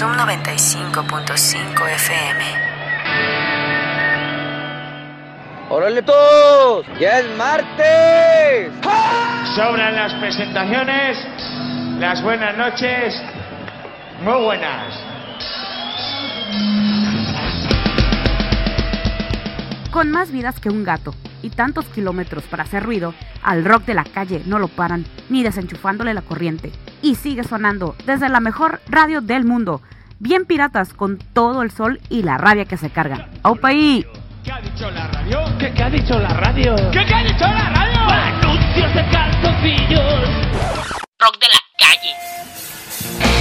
Zoom 95.5 FM. ¡Órale todos! ¡Ya es martes! Sobran las presentaciones, las buenas noches, muy buenas. Con más vidas que un gato y tantos kilómetros para hacer ruido, al rock de la calle no lo paran ni desenchufándole la corriente. Y sigue sonando desde la mejor radio del mundo. Bien piratas con todo el sol y la rabia que se cargan. ¡Aupaí! ¿Qué ha dicho la radio? ¿Qué, qué ha dicho la radio? ¿Qué, qué ha dicho la radio? Anuncios de calzoncillos. Rock de la calle.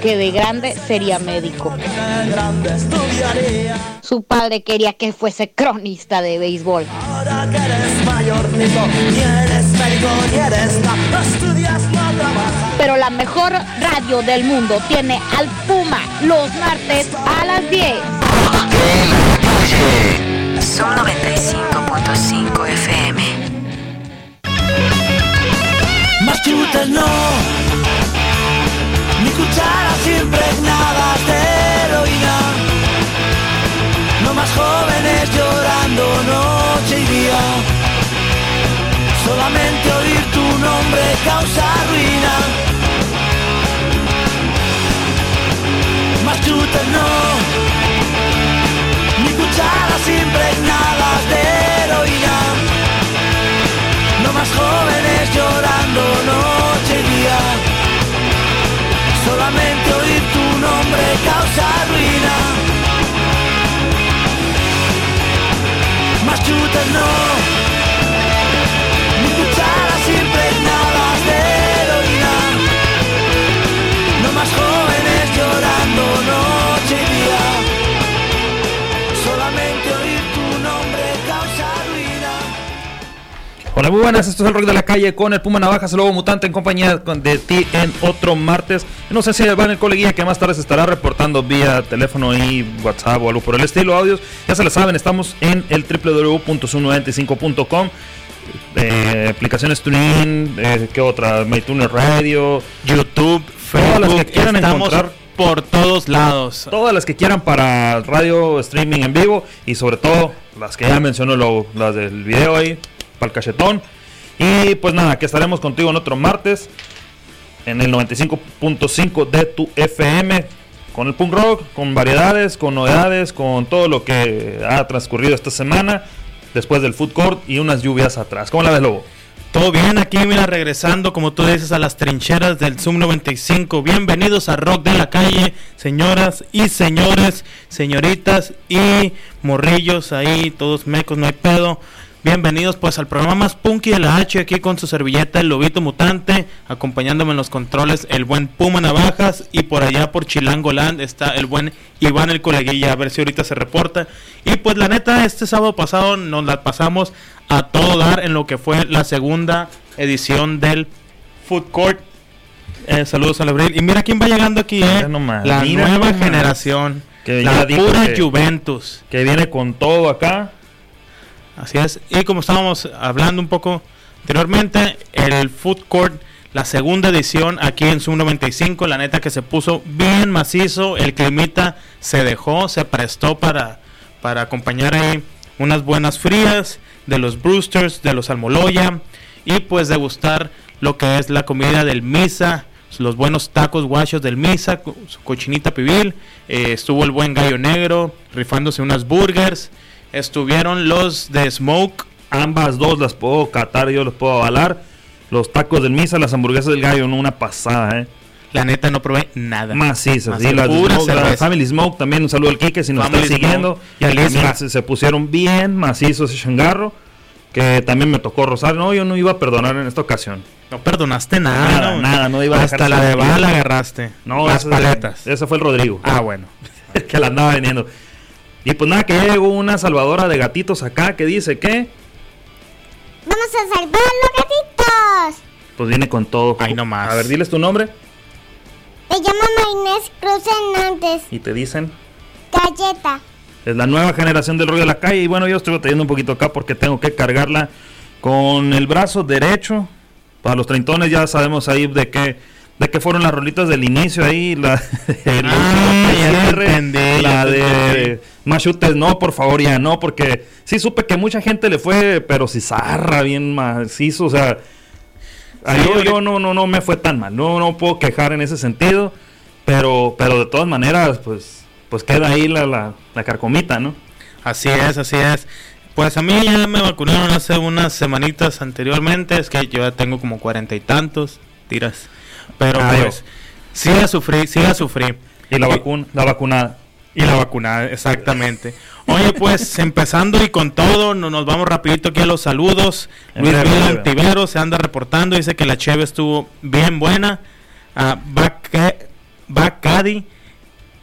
Que de grande sería médico. Su padre quería que fuese cronista de béisbol. Pero la mejor radio del mundo tiene al Puma los martes a las 10. Más jóvenes llorando noche y día. Solamente oír tu nombre causa ruina. Más chutes no. Hola, muy buenas. Esto es el rock de la calle con el Puma Navajas, el lobo mutante en compañía de ti en otro martes. No sé si va en el coleguilla que más tarde se estará reportando vía teléfono y WhatsApp o algo por el estilo, audios. Ya se lo saben, estamos en el www.sun95.com. Eh, aplicaciones TuneIn, eh, ¿qué otra? MyTuner Radio, YouTube, Todas las que Facebook, quieran estamos encontrar. por todos lados. todas las que quieran para radio, streaming en vivo y sobre todo las que ya mencionó, las del video ahí, para el cachetón. Y pues nada, que estaremos contigo en otro martes. en el 95.5 de tu FM. Con el punk rock, con variedades, con novedades, con todo lo que ha transcurrido esta semana. Después del food court y unas lluvias atrás. ¿Cómo la ves, Lobo? Todo bien aquí, mira, regresando, como tú dices, a las trincheras del Zoom 95. Bienvenidos a Rock de la Calle, señoras y señores, señoritas y morrillos ahí, todos mecos, no hay pedo. Bienvenidos pues al programa más punky de la H aquí con su servilleta el lobito mutante, acompañándome en los controles el buen Puma Navajas y por allá por Chilangoland está el buen Iván el coleguilla, a ver si ahorita se reporta. Y pues la neta, este sábado pasado nos la pasamos a todo dar en lo que fue la segunda edición del Food Court. Eh, saludos a Abril. Y mira quién va llegando aquí, eh. Nomás, la nueva nomás. generación. Que la pura que- Juventus. Que viene con todo acá. Así es. Y como estábamos hablando un poco anteriormente, el Food Court, la segunda edición aquí en Zoom 95, la neta que se puso bien macizo, el climita se dejó, se prestó para, para acompañar ahí unas buenas frías de los Brewsters, de los Almoloya y pues degustar lo que es la comida del Misa, los buenos tacos guachos del Misa, su cochinita pibil, eh, estuvo el buen gallo negro rifándose unas burgers, estuvieron los de Smoke, Ambas dos las puedo catar, yo los puedo avalar. Los tacos del Misa, las hamburguesas del gallo, no una pasada, eh. la neta no probé nada. Macizas, Más sí, las Smoke, la. Family Smoke, también un saludo al Kike si nos está siguiendo. Smoke y al se, se pusieron bien macizos ese changarro, que también me tocó rozar. No, yo no iba a perdonar en esta ocasión. No perdonaste nada, Nada, ¿no? nada, no iba a Hasta la de bala agarraste. No, las paletas. Ese fue el Rodrigo. Ah, bueno. que la andaba vendiendo. Y pues nada, que ya llegó una salvadora de gatitos acá que dice que Vamos a salvar a los gatitos. pues viene con todo. Ahí nomás. A ver, diles tu nombre Me llamo Maynés Cruz Hernández. y te dicen. Galleta. Es la nueva generación del rollo de la calle. Y bueno, yo estoy batallando un poquito acá porque tengo que cargarla con el brazo derecho. Para los treintones ya sabemos ahí de qué, de qué fueron las rolitas del inicio ahí. La, el Ah, ya te cierre, entendí, la ya de entendí. Machutes, no, por favor, ya no. Porque sí supe que mucha gente le fue, pero si zarra bien macizo. O sea, Sí, yo no, no, no me fue tan mal. No, no puedo quejar en ese sentido. Pero, pero de todas maneras, pues, pues queda ahí la, la, la carcomita, ¿no? Así es, así es. Pues a mí ya me vacunaron hace unas semanitas anteriormente. Es que yo ya tengo como cuarenta y tantos tiras. Pero Ah, pues, sí a sufrir, sí a sufrir. Y la vacuna, la vacunada. Y la vacunada, exactamente. Oye, pues empezando y con todo, no- nos vamos rapidito aquí a los saludos. Luis breve. Antivero se anda reportando, dice que la cheve estuvo bien buena. Ah, va, que- va Cadi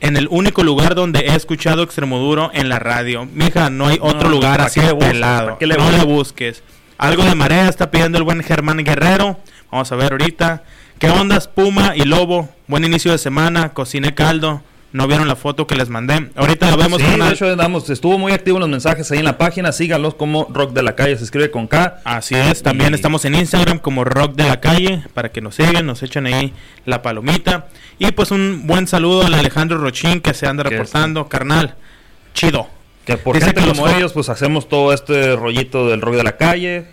en el único lugar donde he escuchado Extremoduro en la radio. Mija, no hay otro No, lugar ¿para así de pelado. ¿Para qué le no le busques. Algo de marea está pidiendo el buen Germán Guerrero. Vamos a ver ahorita. ¿Qué ondas, Puma y Lobo? Buen inicio de semana, cociné caldo. No vieron la foto que les mandé. Ahorita la vemos Sí, carnal. de hecho, andamos, estuvo muy activo en los mensajes ahí en la página. Síganlos como Rock de la Calle, se escribe con K. Así es, también Y- estamos en Instagram como Rock de la Calle para que nos sigan, nos echen ahí la palomita. Y pues un buen saludo al Alejandro Rochín que se anda reportando, carnal. Chido. Que por Dice gente que como ellos, pues hacemos todo este rollito del rock de la calle.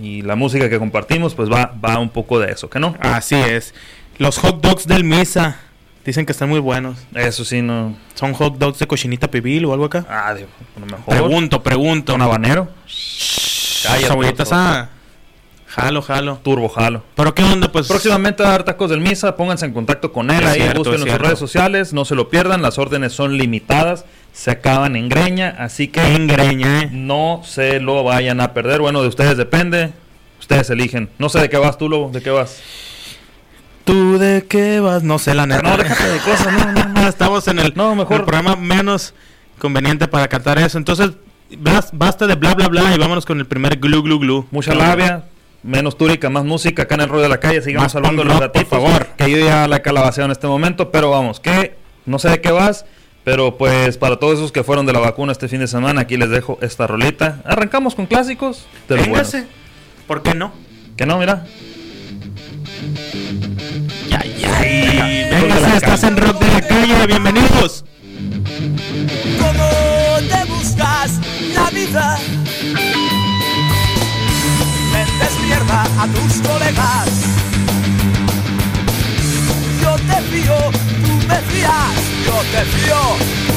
Y la música que compartimos, pues va, va un poco de eso, ¿que no? Así es. Los hot dogs del Misa dicen que están muy buenos. Eso sí, no. ¿Son hot dogs de cochinita pibil o algo acá? Ah, digo, a lo mejor. Pregunto, pregunto. ¿Con habanero? Cállate, por favor. Jalo, jalo. Turbo jalo. Pero qué onda, pues. Próximamente a dar tacos del Misa, pónganse en contacto con él, Es ahí cierto, busquen en sus redes sociales, no se lo pierdan, las órdenes son limitadas, se acaban en greña, así que En greña, eh. no se lo vayan a perder. Bueno, de ustedes depende, ustedes eligen. No sé de qué vas tú, Lobo, de qué vas. ¿Tú de qué vas? No sé, la neta. No, déjate de cosas, no, no, no. Estamos en el, No, mejor- el programa menos conveniente para cantar eso. Entonces, bas- basta de bla, bla, bla y vámonos con el primer glu, glu, glu. Mucha labia, menos túrica, más música acá en el rollo de la calle. Sigamos Más punk los rock, por gatitos. favor. Que yo ya la he calabaceado en este momento, pero vamos, que no sé de qué vas. Pero pues para todos esos que fueron de la vacuna este fin de semana, aquí les dejo esta rolita. Arrancamos con clásicos. De los Véngase. ¿Por qué no? Que no, mira. Ya, ya. Véngase, estás en Rock de la Calle. Bienvenidos. ¿Cómo te buscas la vida? a tus colegas. Yo te fío, tú me fías, yo te fío,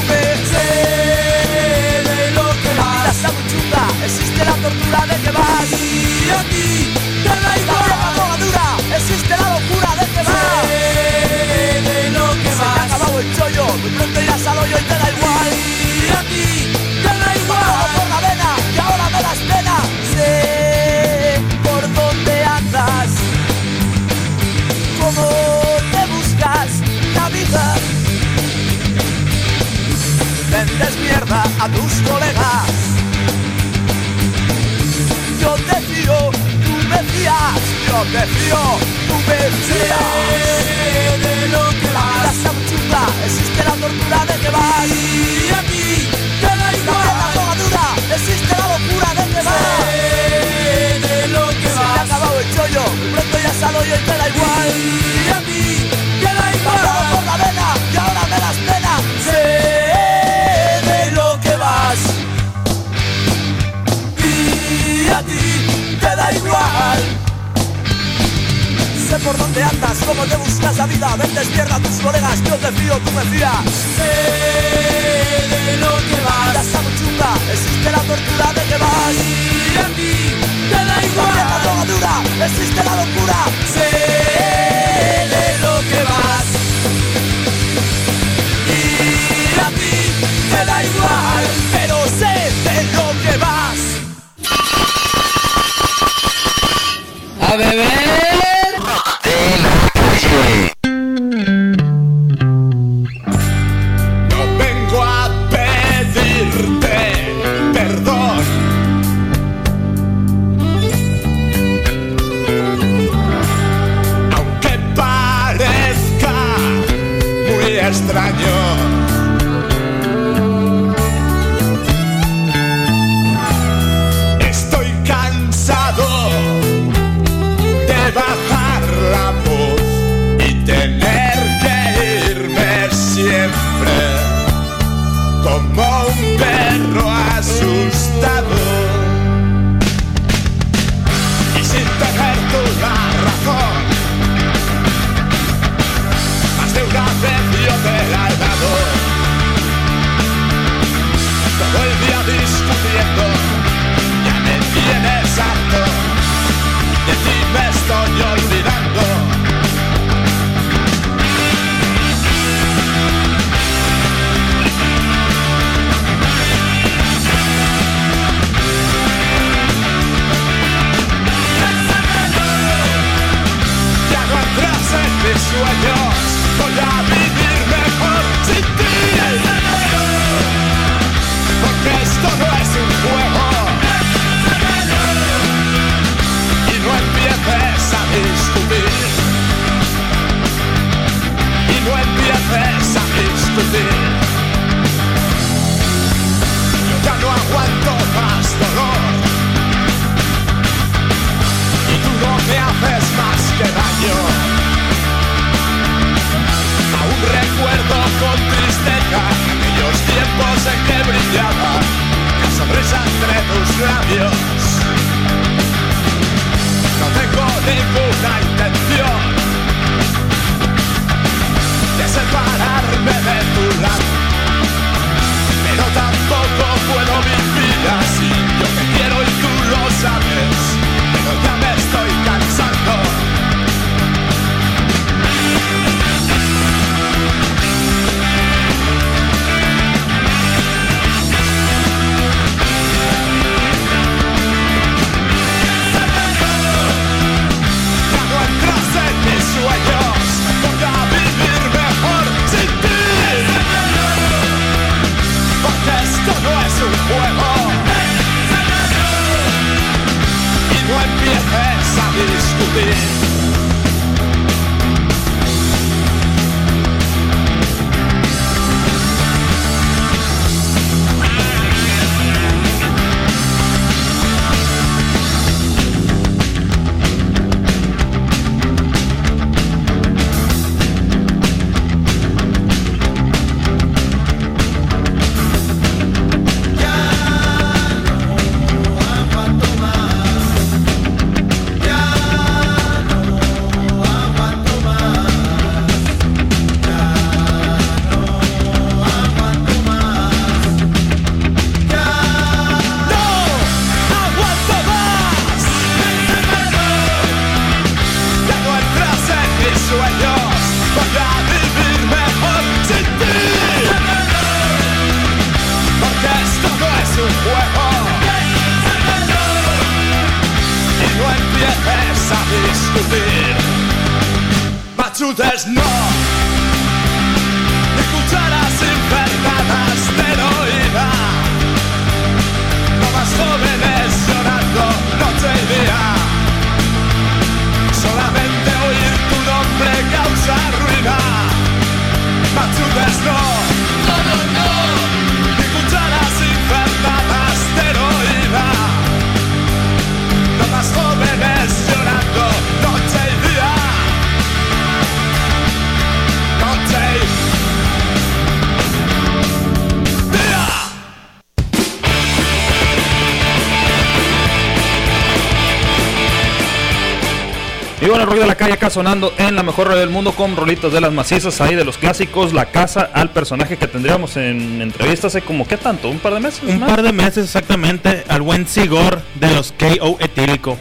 acá sonando en la mejor radio del mundo con rolitos de las macizas ahí de los clásicos, la casa al personaje que tendríamos en entrevista hace como qué tanto, un par de meses. Un más? par de meses exactamente al buen Sigor de los KO etílico.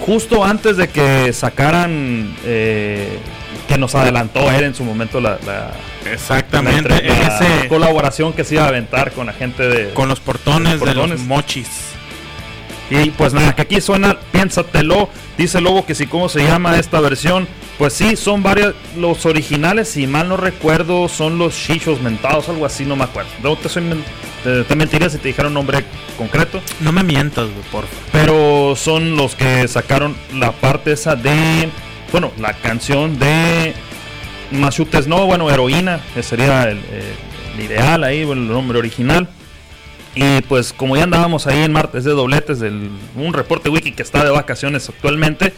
Justo antes de que sacaran, eh, que nos adelantó él en su momento la, la- Exactamente, la entre- la ese- colaboración que se iba a aventar con la gente de... Con los portones, Los de los mochis. Y pues nada, que aquí suena Piénsatelo, dice Lobo que si cómo se llama esta versión, pues sí, son varias, los originales, si mal no recuerdo, son los chichos mentados, algo así, no me acuerdo. No te, soy te, te mentiría si te dijera un nombre concreto, No me mientas, por favor. pero son los que sacaron la parte esa de, bueno, la canción de Machutes, no, bueno, heroína, que sería el, el ideal ahí, bueno, el nombre original. Y pues como ya andábamos ahí en martes de dobletes del un reporte wiki que está de vacaciones actualmente,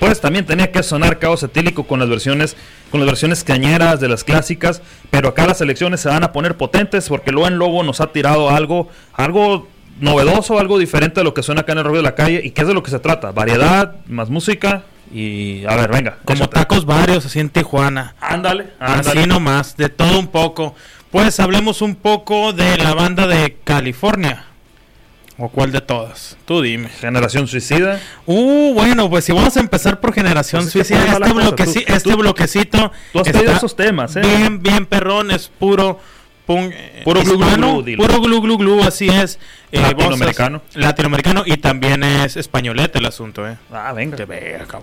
pues también tenía que sonar caos etílico con las versiones con las versiones cañeras de las clásicas, pero acá las elecciones se van a poner potentes porque Loen Lobo nos ha tirado algo algo novedoso, algo diferente de lo que suena acá en el rollo de la calle y que es de lo que se trata, variedad, más música y a ver, venga, Como échate. tacos varios así en Tijuana. Ándale, ándale. Así nomás, de todo un poco. Pues hablemos un poco de la banda de California. ¿O cuál de todas? Tú dime. Generación Suicida. Uh, bueno, pues si vamos a empezar por Generación Pues es que Suicida, este, bloqueci- Tú- este tú- bloquecito tú has pedido esos temas, ¿eh? Bien, bien perrón, es puro punk, eh, Puro glu, glu, hispano, glu, puro glu glu glu, así es. Eh, voces- Latinoamericano. Latinoamericano y también es españolete el asunto, eh. Ah, venga. Que verga.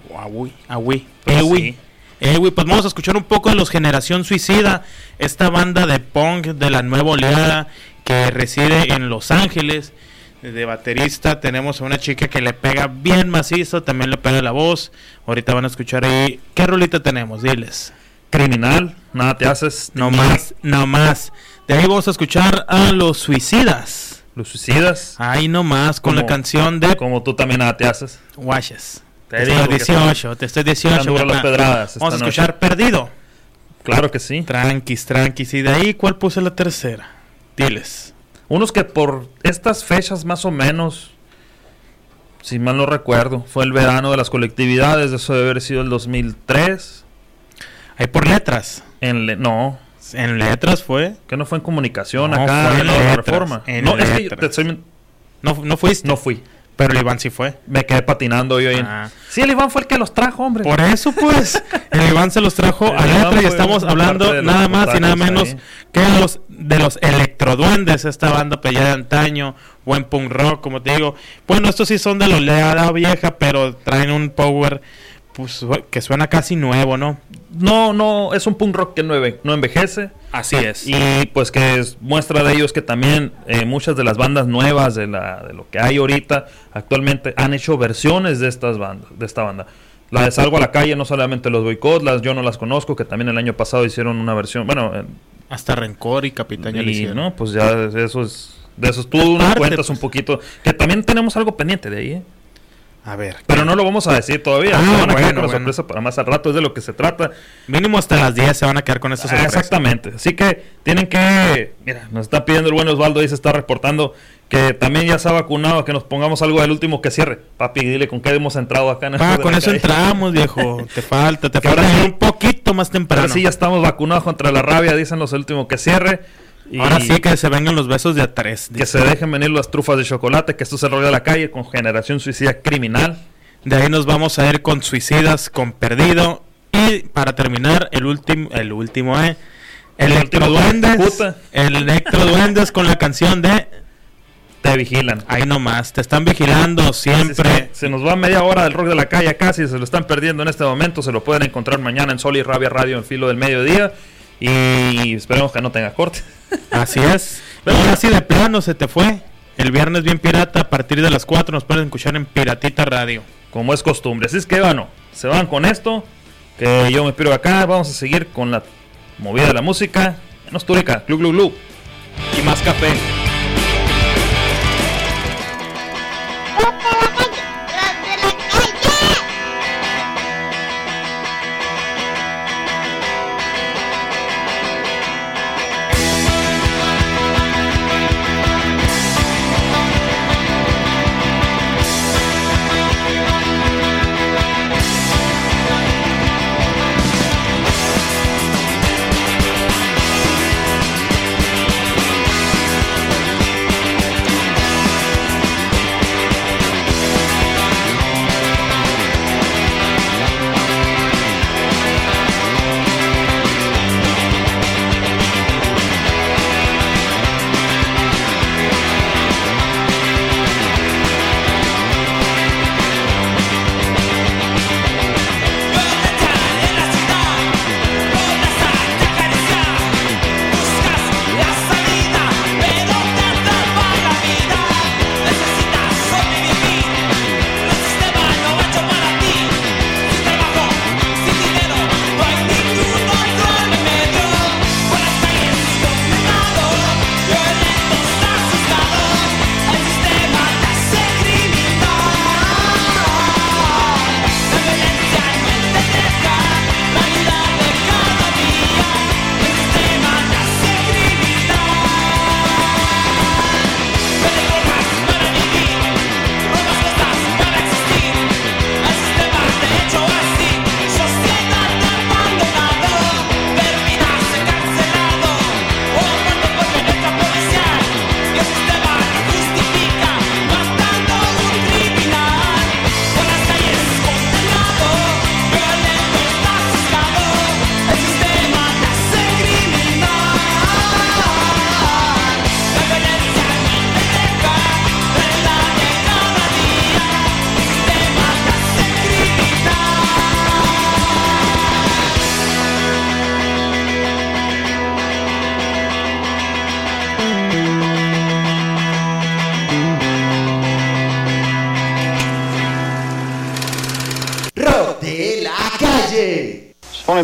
Eh, güey. pues vamos a escuchar un poco de los Generación Suicida, esta banda de punk de la nueva oleada que reside en Los Ángeles. De baterista tenemos a una chica que le pega bien macizo, también le pega la voz. Ahorita van a escuchar ahí. ¿Qué rolita tenemos? Diles. Criminal, nada te haces. No más, no más. De ahí vamos a escuchar a los Suicidas. Los suicidas. Ahí nomás, con la canción de Como tú también nada te haces. Guaches. Te Te digo estoy que 18, te estoy 18. están duras las pedradas Vamos a noche. escuchar Perdido. Claro que sí. Tranquis, tranquis. Y de ahí, ¿cuál puse la tercera? Diles. Unos que por estas fechas más o menos, si mal no recuerdo, fue el verano de las colectividades, eso debe haber sido el 2003. Ahí por letras. En le- no, En letras fue. que no fue en comunicación No, acá fue en en la letras, reforma. en no, es que yo te estoy- No, no fuiste. no fui. Pero el Iván sí fue. Me quedé patinando yo Ah. Sí, el Iván fue el que los trajo, hombre. Por eso, pues, el Iván se los trajo a letra y estamos hablando nada más y nada menos ahí. que los, de los electroduendes, esta banda pelea de antaño, buen punk rock, como te digo. Bueno, estos sí son de la oleada vieja, pero traen un power pues, que suena casi nuevo, ¿no? No, no, es un punk rock que no, no envejece. Así es. Y pues que es muestra de ellos que también eh, muchas de las bandas nuevas de, la, de lo que hay ahorita actualmente han hecho versiones de estas bandas, de esta banda. La de Salgo a la calle, no solamente los boicot, las yo no las conozco, que también el año pasado hicieron una versión, bueno, eh, Hasta Rencor y Capitán y, no, pues ya de eso es, de esos tú nos cuentas pues. un poquito, que también tenemos algo pendiente de ahí, ¿eh? A ver. pero no lo vamos a decir todavía, Ah, se van a quedar bueno, con la bueno. sorpresa para más al rato, es de lo que se trata. Mínimo hasta las 10 se van a quedar con estas Ah, sorpresas. exactamente. Así que tienen que. Mira, nos está pidiendo el buen Osvaldo y se está reportando que también ya se ha vacunado, que nos pongamos algo del último que cierre. Papi, dile con qué hemos entrado acá en el Ah, con eso Calle. entramos, viejo. Te falta, te falta ahora un poquito más temprano. Ahora sí ya estamos vacunados contra la rabia, dicen los el último que cierre. Y Ahora sí que se vengan los besos de a tres. que se dejen venir las trufas de chocolate, que esto se rollo de la calle con generación suicida criminal. De ahí nos vamos a ir con Suicidas, con Perdido. Y para terminar, el último, el último, eh. El Electroduendes. El Electroduendes con la canción de te vigilan. Ahí nomás, te están vigilando Así es siempre. que se nos va media hora del rock de la calle casi, se lo están perdiendo en este momento, se lo pueden encontrar mañana en Sol y Rabia Radio en filo del mediodía y esperemos que no tenga corte. Así es. Ahora sí de plano se te fue. El viernes bien pirata, a partir de las 4 nos pueden escuchar en Piratita Radio. Como es costumbre. Así es que bueno, se van con esto, que yo me piro acá, vamos a seguir con la movida de la música. En Ostúrica, Club Club Club. Y más café.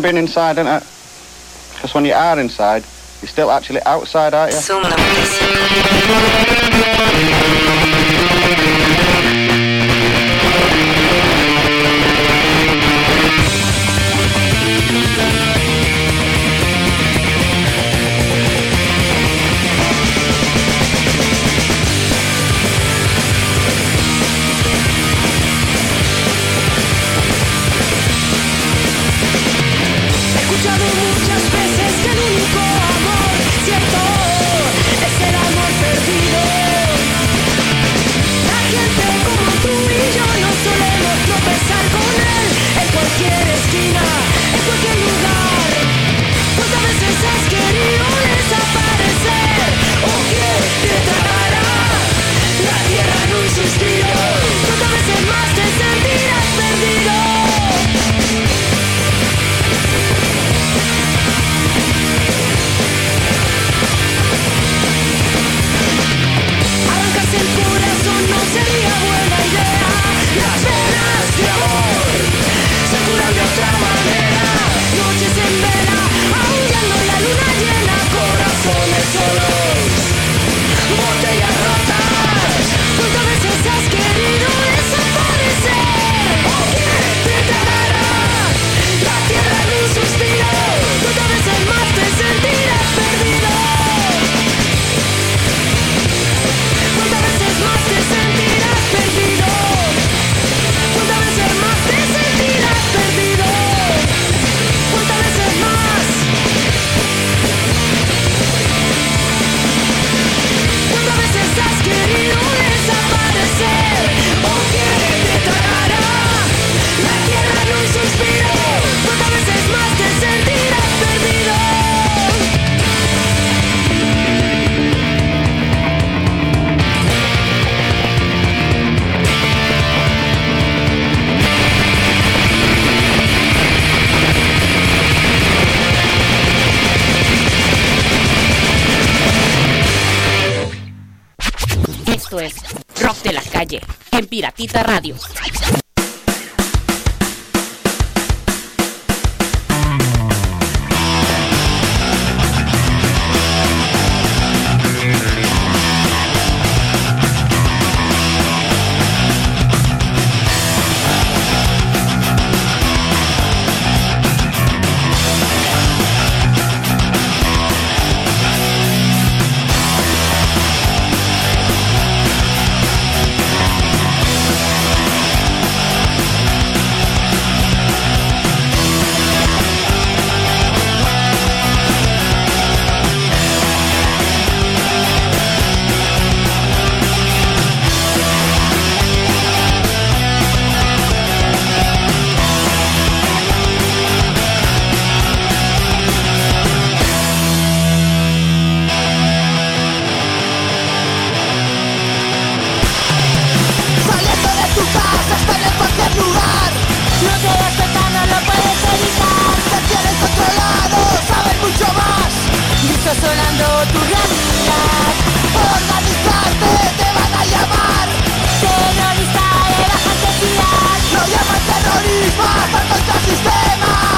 Funny being inside, isn't it? Because when you are inside, you're still actually outside, aren't you? Piratita Radio. Terrorismo, hasta contra el sistema.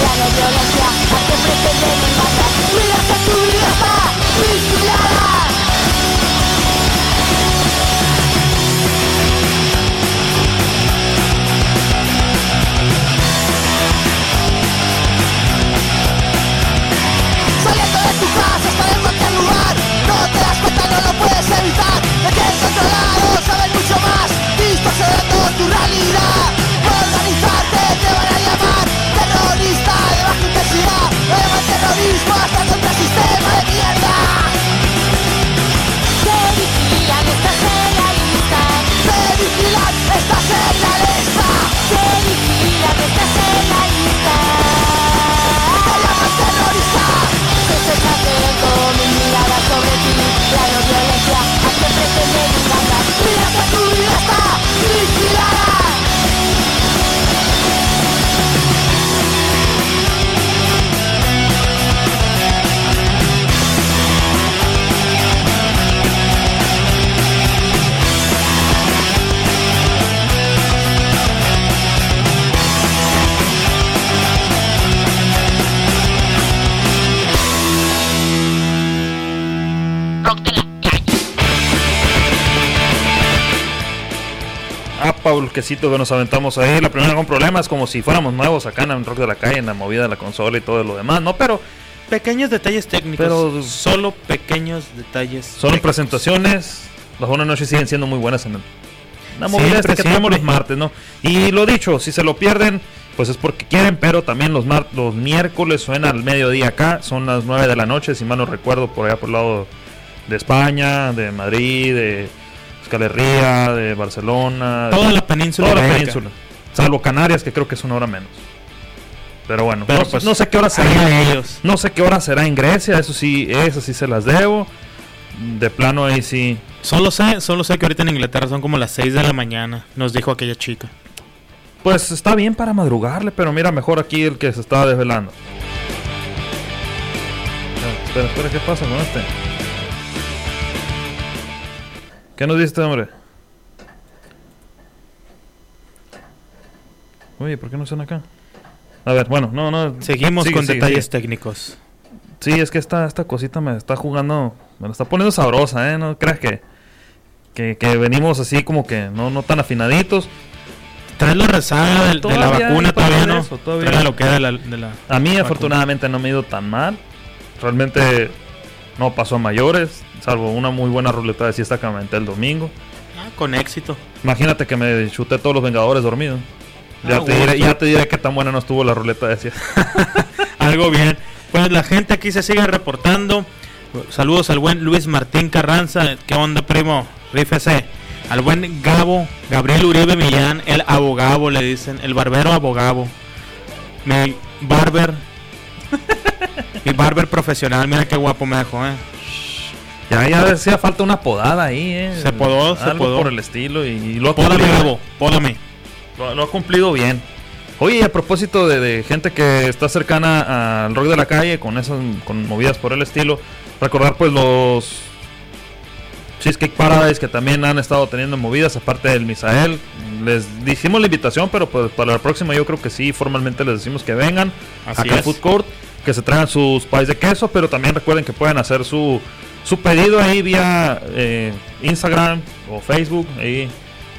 Ti. La no violencia, a que Quesito que nos aventamos ahí. La primera con problemas, como si fuéramos nuevos acá en el rock de la calle, en la movida de la consola y todo lo demás, ¿no? Pero Pequeños detalles técnicos. Pero- solo pequeños detalles. son técnicos. presentaciones. Las buenas noches siguen siendo muy buenas en el- la movida Siempre, que tenemos los martes, ¿no? Y lo dicho, si se lo pierden, pues es porque quieren, pero también los, mar- los miércoles suena al mediodía acá, son las 9 de la noche, si mal no recuerdo, por allá por el lado de España, de Madrid, de Euskal Herria, de Barcelona. de- Toda la península Toda la península. Salvo Canarias, que creo que es una hora menos. Pero bueno, Pero no, pues, no sé qué hora será. ellos. No sé qué hora será en Grecia, eso sí, eso sí se las debo. De plano ahí sí. Solo sé, solo sé que ahorita en Inglaterra son como las 6 de la mañana, nos dijo aquella chica. Pues está bien para madrugarle, pero mira, mejor aquí el que se estaba desvelando. Ah, Espera, espera, ¿qué pasa con este? ¿Qué nos dice este hombre? Oye, ¿por qué no están acá? A ver, bueno, no, no. Seguimos sigue, con sigue, detalles sigue. técnicos. Sí, es que esta, esta cosita me está jugando, me la está poniendo sabrosa, ¿eh? No creas que, que, que venimos así como que no, no tan afinaditos. Traes la rezaga de, la vacuna, todavía no. eso, todavía. Lo que de la, de la A mí vacuna. afortunadamente no me ha ido tan mal. Realmente no pasó a mayores, salvo una muy buena ruleta de siesta que me aventé el domingo. Ah, con éxito. Imagínate que me chuté todos los Vengadores dormidos. Ya, Ah, te diré, ya te diré qué tan buena no estuvo la ruleta de siesta. Algo bien. Pues la gente aquí se sigue reportando. Saludos al buen Luis Martín Carranza. ¿Qué onda, primo? Rífese. Al buen Gabo, Gabriel Uribe Millán, el abogado, le dicen. El barbero abogado. Mi barber. Mi barber profesional. Mira qué guapo me dejó, eh. Ya, ya decía falta una podada ahí, eh. Se podó, se Algo podó. por el estilo y, y lo ha Pódame, cumplido. Pódame. Lo, lo ha cumplido bien. Oye, a propósito de, de gente que está cercana al rock de la calle, con esas con movidas por el estilo, recordar pues los Cheesecake Paradise que también han estado teniendo movidas, aparte del Misael. Les hicimos la invitación, pero pues para la próxima yo creo que sí, formalmente les decimos que vengan Así acá es. Food Court, que se traigan sus pies de queso, pero también recuerden que pueden hacer su, su pedido ahí vía eh, Instagram o Facebook, ahí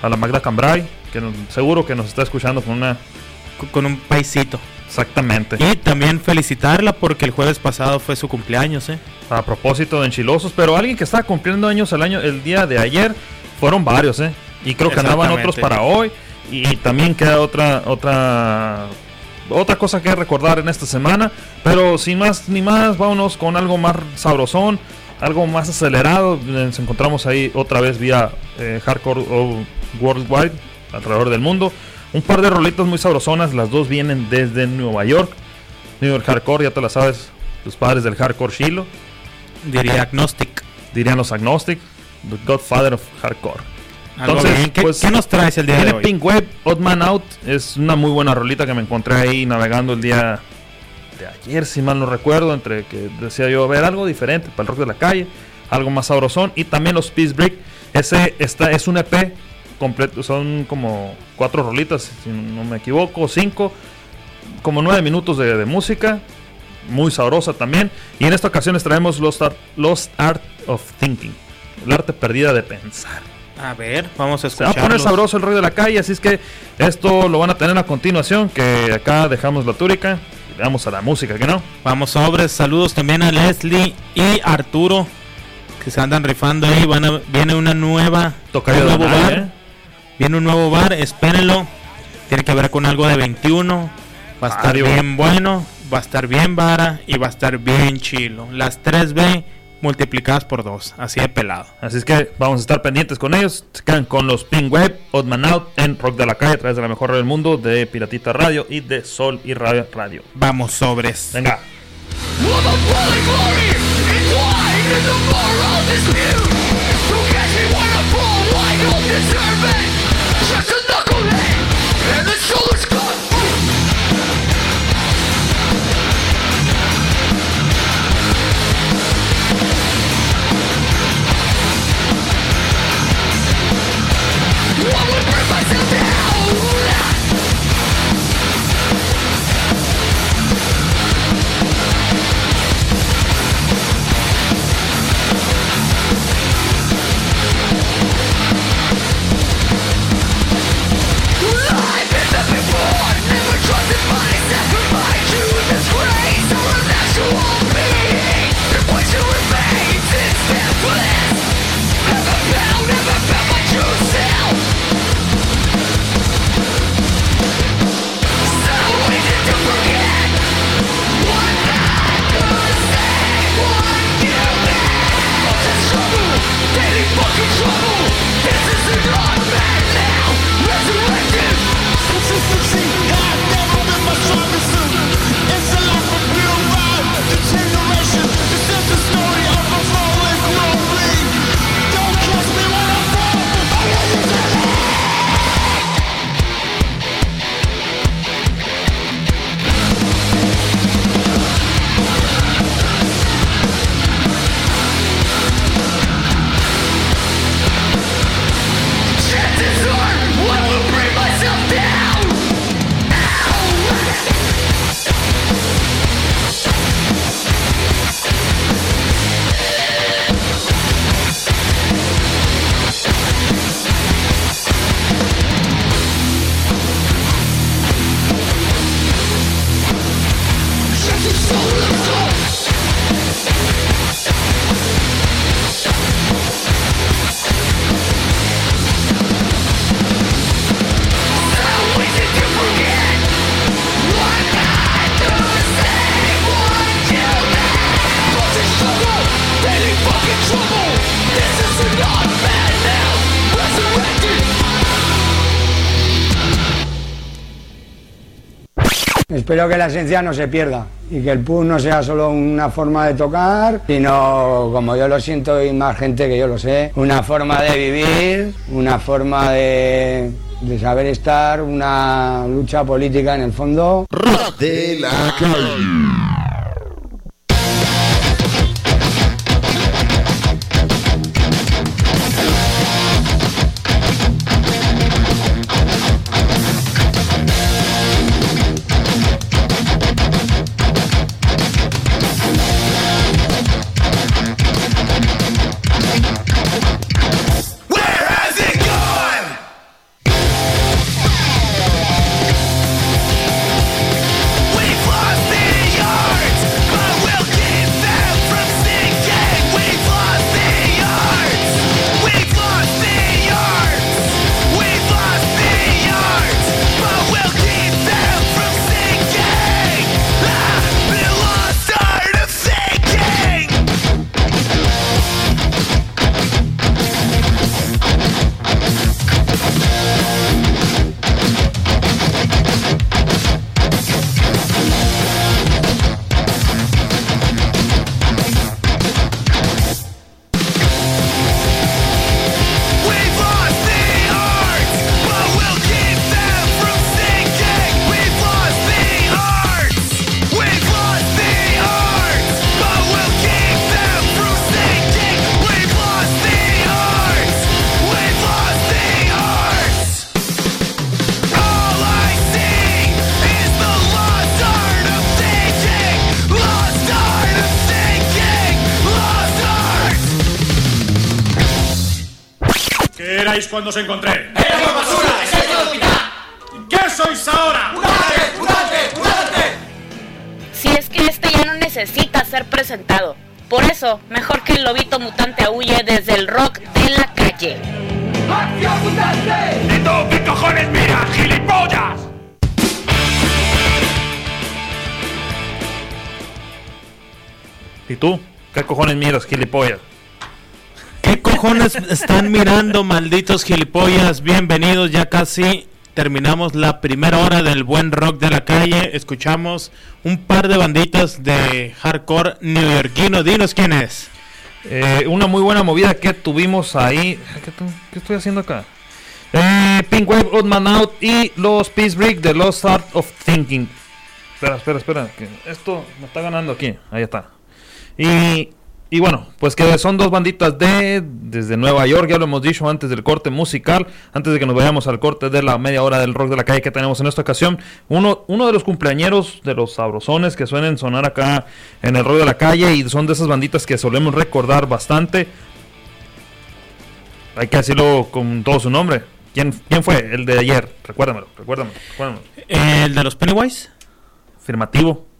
a la Magda Cambrai, que seguro que nos está escuchando con una... Con un paisito. Exactamente. Y también felicitarla porque el jueves pasado fue su cumpleaños, eh. A propósito de enchilosos, pero alguien que estaba cumpliendo años el año el día de ayer fueron varios, ¿eh? Y creo que andaban otros para hoy y también queda otra otra otra cosa que recordar en esta semana, pero sin más ni más, vámonos con algo más sabrosón, algo más acelerado. Nos encontramos ahí otra vez vía eh, Hardcore o Worldwide alrededor del mundo. Un par de rolitas muy sabrosonas, las dos vienen desde Nueva York. New York Hardcore, ya te la sabes, los padres del Hardcore Shiloh. Diría Agnostic. Dirían los Agnostic, The Godfather of Hardcore. Bien. ¿Qué- qué nos traes el día de hoy? Pink Web, Odd Man Out. Es una muy buena rolita que me encontré ahí navegando el día de ayer, si mal no recuerdo. Entre que decía yo, a ver, algo diferente para el rock de la calle, algo más sabrosón. Y también los Peace Break. Ese está, es un EP completo, son como cuatro rolitas, si no me equivoco, cinco, como nueve minutos de, de música. Muy sabrosa también. Y en esta ocasión les traemos Lost Art, Lost Art of Thinking. El arte perdida de pensar. A ver, vamos a Se va a escuchar. poner sabroso el rollo de la calle, así es que esto lo van a tener a continuación, que acá dejamos la túrica y le damos a la música, ¿que no? Vamos sobres, saludos también a Leslie y Arturo que se andan rifando ahí, van a- viene una nueva Tocayo un nuevo bar, ¿eh? viene un nuevo bar, espérenlo, tiene que ver con algo de 21, va a estar Adiós. bien bueno, va a estar bien vara y va a estar bien chilo, las 3B multiplicadas por dos, así de pelado. Así es que vamos a estar pendientes con ellos. Se quedan con los Pink Web, Man Out en Rock de la Calle, a través de la mejor del mundo, de Piratita Radio y de Sol y Radio Radio. Vamos sobres. Venga. Just Resurrected Consistency I've never been my strongest Espero que la esencia no se pierda y que el pub no sea solo una forma de tocar, sino, como yo lo siento y más gente que yo lo sé, una forma de vivir, una forma de, de saber estar, una lucha política en el fondo. Calle. Cuando os encontré? ¡Éramos basura! ¿Qué sois ahora? Si es que este ya no necesita ser presentado. Por eso, mejor que el lobito mutante aúlle desde el rock de la calle. ¿Y tú qué cojones miras, gilipollas? ¿Y tú? ¿Qué cojones miras, gilipollas? ¿Qué cojones están mirando, malditos gilipollas? Bienvenidos, ya casi terminamos la primera hora del buen rock de la calle. Escuchamos un par de banditas de hardcore neoyorquino. Dinos quién es. Eh, una muy buena movida que tuvimos ahí. ¿Qué, estoy haciendo acá? Eh, Pink Wave, Odd Man Out y los Peace Break de Lost Art of Thinking. Espera, espera, espera. esto me está ganando aquí. Ahí está. Y, y bueno, pues que son dos banditas de desde Nueva York, ya lo hemos dicho antes del corte musical, antes de que nos vayamos al corte de la media hora del rock de la calle que tenemos en esta ocasión. Uno, uno de los cumpleañeros de los sabrosones que suelen sonar acá en el rock de la calle y son de esas banditas que solemos recordar bastante. Hay que decirlo con todo su nombre. ¿Quién, quién fue? El de ayer. Recuérdamelo, recuérdamelo, recuérdamelo. ¿El de los Pennywise? Afirmativo.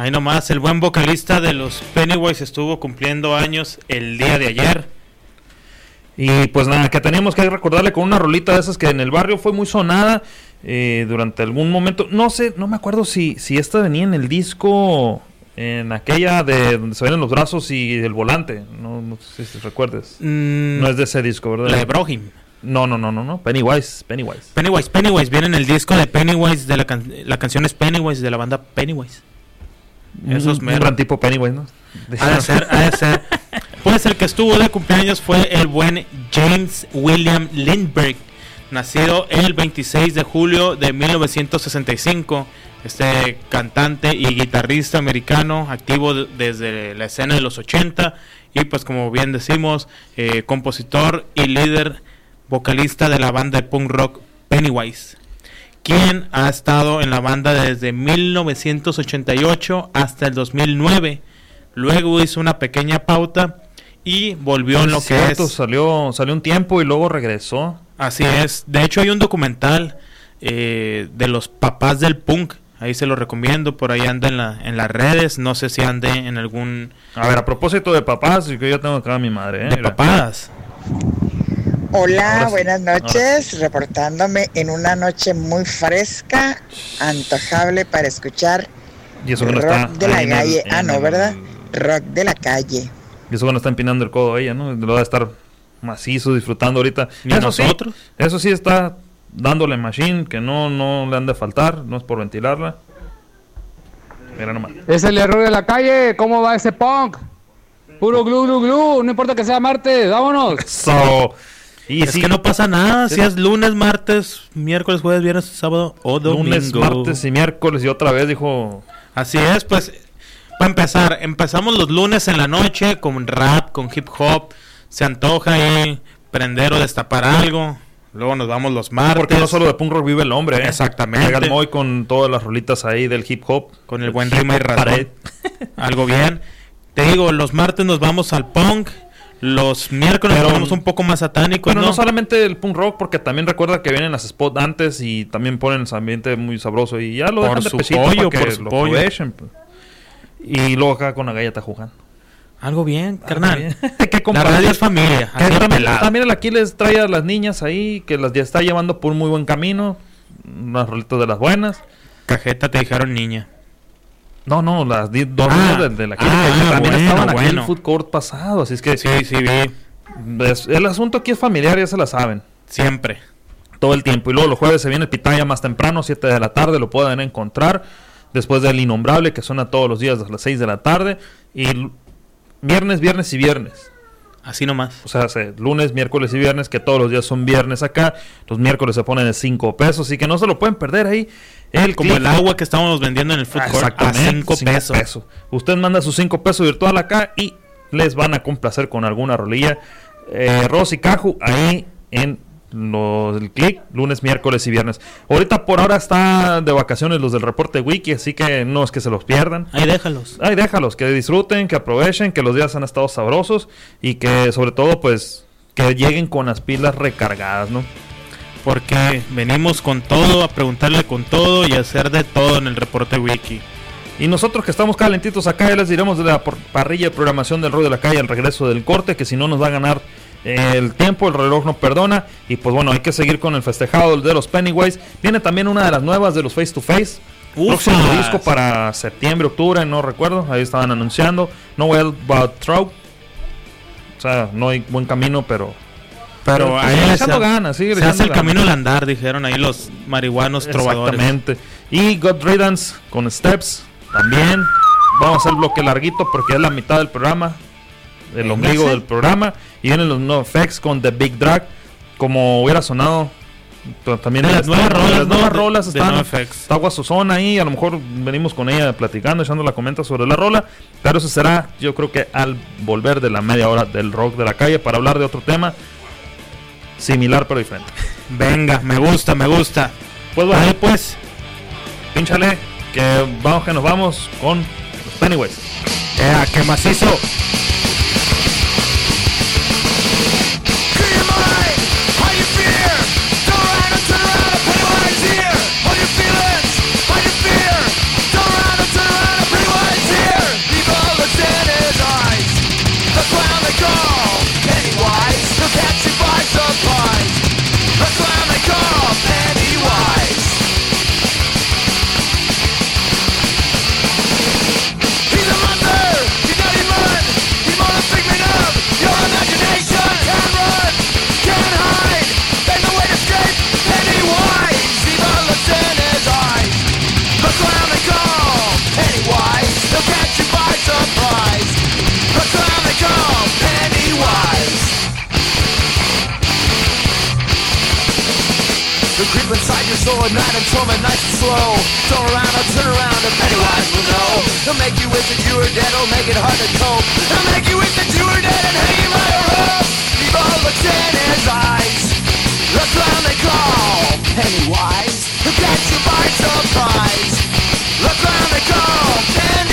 Ahí nomás, el buen vocalista de los Pennywise estuvo cumpliendo años el día de ayer. Y pues nada, que teníamos que recordarle con una rolita de esas que en el barrio fue muy sonada eh, durante algún momento. No sé, no me acuerdo si, si esta venía en el disco, en aquella de donde se ven los brazos y el volante. No, no sé si recuerdes. Mm, no es de ese disco, ¿verdad? La de Brohim. No, no, no, no, no. Pennywise, Pennywise. Pennywise, Pennywise, viene en el disco de Pennywise, de la, can- la canción es Pennywise, de la banda Pennywise. Esos un, gran tipo Pennywise, ¿no? Ha de ser, ha de ser. Pues el que estuvo de cumpleaños fue el buen James William Lindbergh, nacido el 26 de julio de 1965. Este cantante y guitarrista americano, activo de- desde la escena de los 80 y pues como bien decimos, eh, compositor y líder vocalista de la banda de punk rock Pennywise, quien ha estado en la banda desde 1988 hasta el 2009. Luego hizo una pequeña pauta y volvió en lo que es. Salió, salió un tiempo y luego regresó. Así es. De hecho, hay un documental eh, de los papás del punk. Ahí se lo recomiendo. Por ahí anda en, la, en las redes. No sé si ande en algún. A ver, a propósito de papás, que yo tengo acá a mi madre, ¿eh? De Mira. papadas. Hola, sí, buenas noches. Reportándome en una noche muy fresca, antojable para escuchar Y eso que no rock está de la el- calle. ah, no, el- ¿verdad? Rock de la calle. Y eso cuando está empinando el codo ella, ¿no? Lo va a estar macizo disfrutando ahorita. ¿Y eso sí, nosotros? eso sí está dándole machine, que no, no le han de faltar, no es por ventilarla. Mira nomás. Es el error de la calle. ¿Cómo va ese punk? Puro glu, glu, glu. No importa que sea martes. Vámonos. So, y es sí, que no pasa nada. Si es lunes, martes, miércoles, jueves, viernes, sábado o domingo. lunes, martes y miércoles y otra vez dijo... Así es, pues. Para empezar, empezamos los lunes en la noche con rap, con hip hop. Se antoja ahí prender o destapar algo. Luego nos vamos los martes. Porque no solo de punk rock vive el hombre, ¿eh? Exactamente. Llega Moy con todas las rolitas ahí del hip hop. Con el buen rima y razón. Algo bien. Te digo, los martes nos vamos al punk. Los miércoles Pero- nos vamos un poco más satánicos, Bueno, ¿no? no solamente el punk rock, porque también recuerda que vienen las spots antes y también ponen ese ambiente muy sabroso y ya lo Por dejan de su pesito pollo, por su lo pollo. pues. Y luego acá con la galleta jugando. Algo bien, carnal. ¿Qué La radio es familia. Que también, el Aquiles trae a las niñas ahí, que las ya está llevando por muy buen camino. Unas rolitas de las buenas. Cajeta te dijeron niña. No, no, las di- dos Ah, de la ah, que también bueno, estaban aquí en el food court pasado. Así es que Sí, sí, vi. es- el asunto aquí es familiar, ya se la saben. Siempre. todo el tiempo. Y luego los jueves se viene el pitaya más temprano, 7 de la tarde, lo pueden encontrar. Después del innombrable, que suena todos los días a las 6 de la tarde. Y viernes, viernes y viernes. Así nomás. O sea, se- lunes, miércoles y viernes, que todos los días son viernes acá. Los miércoles se ponen de 5 pesos, así que no se lo pueden perder ahí. El Como el agua que estábamos vendiendo en el food Ah, court a Exactamente, 5 cinco pesos. Usted manda sus 5 pesos virtual acá y les van a complacer con alguna rolilla. Eh, Rosy Caju ahí en los, el click, lunes, miércoles y viernes. Ahorita por ahora está de vacaciones los del reporte wiki, así que no es que se los pierdan. Ahí déjalos. Ahí déjalos, que disfruten, que aprovechen, que los días han estado sabrosos y que sobre todo pues que lleguen con las pilas recargadas, ¿no? Porque venimos con todo, a preguntarle con todo y a hacer de todo en el reporte wiki. Y nosotros que estamos calentitos acá, ya les diremos de la parrilla de programación del Rey de la Calle al regreso del corte, que si no nos va a ganar eh, el tiempo, el reloj no perdona. Y pues bueno, hay que seguir con el festejado de los Pennywise. Viene también una de las nuevas de los Face to Face. Próximo disco para septiembre, octubre, no recuerdo. Ahí estaban anunciando. No Well But Trout. O sea, no hay buen camino, pero. Pero ahí se- echando ganas, sigue se hace el ganas. camino al andar, dijeron ahí los marihuanos trovadores. Exactamente. Y God Riddance con Steps también. Vamos a hacer bloque larguito porque es la mitad del programa. El ombligo del programa. Y vienen los No Effects con The Big Drag. Como hubiera sonado. t- También De las nuevas rolas, las nuevas rolas están. No. Está Guasuzón ahí. A lo mejor venimos con ella platicando, echando la comenta sobre la rola. Pero eso será, yo creo que al volver de la media hora del rock de la calle para hablar de otro tema similar pero diferente. Venga, me gusta, me gusta. Pues bueno, Ahí pues, Pínchale, que vamos que nos vamos con los Pennywise. eh, que macizo. Inside your soul at night and torment nice and slow. Turn around, I'll turn around and Pennywise will know. He'll make you wish that you were dead, he'll make it hard to cope. He'll make you wish that you were dead and hang you by a rope Evil looks in his eyes. The clown they call Pennywise He'll catch you by surprise. The clown they call Pennywise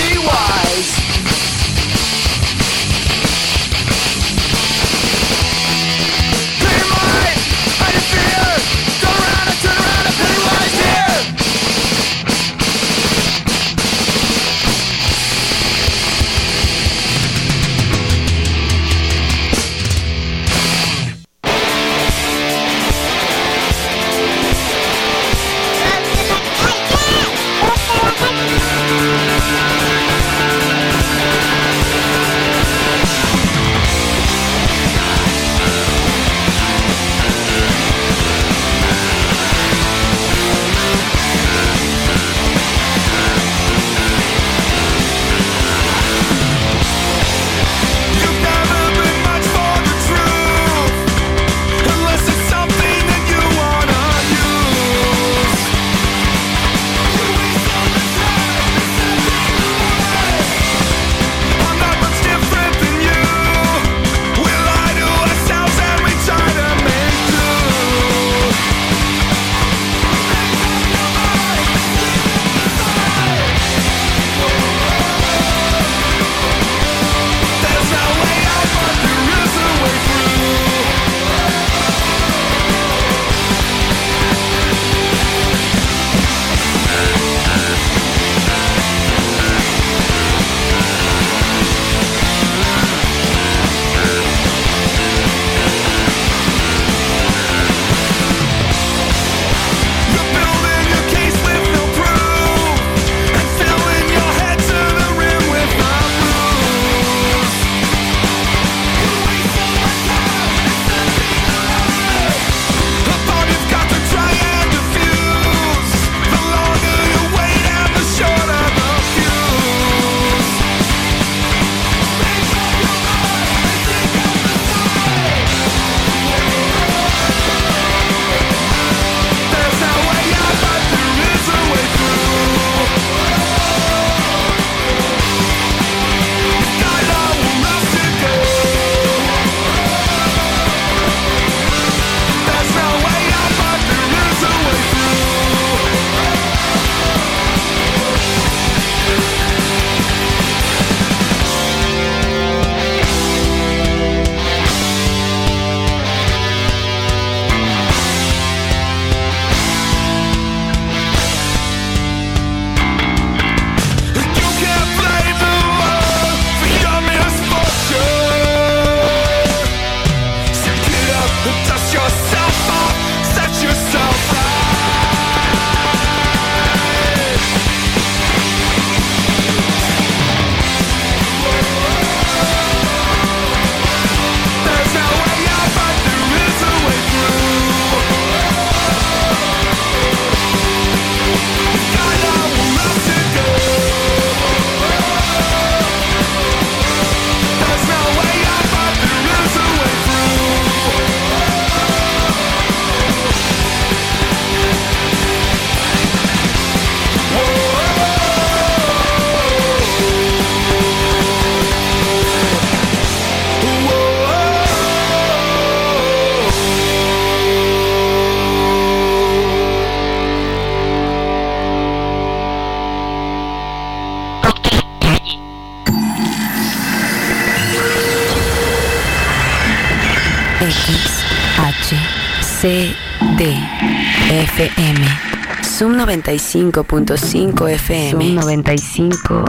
95.5 FM. Zoom 95.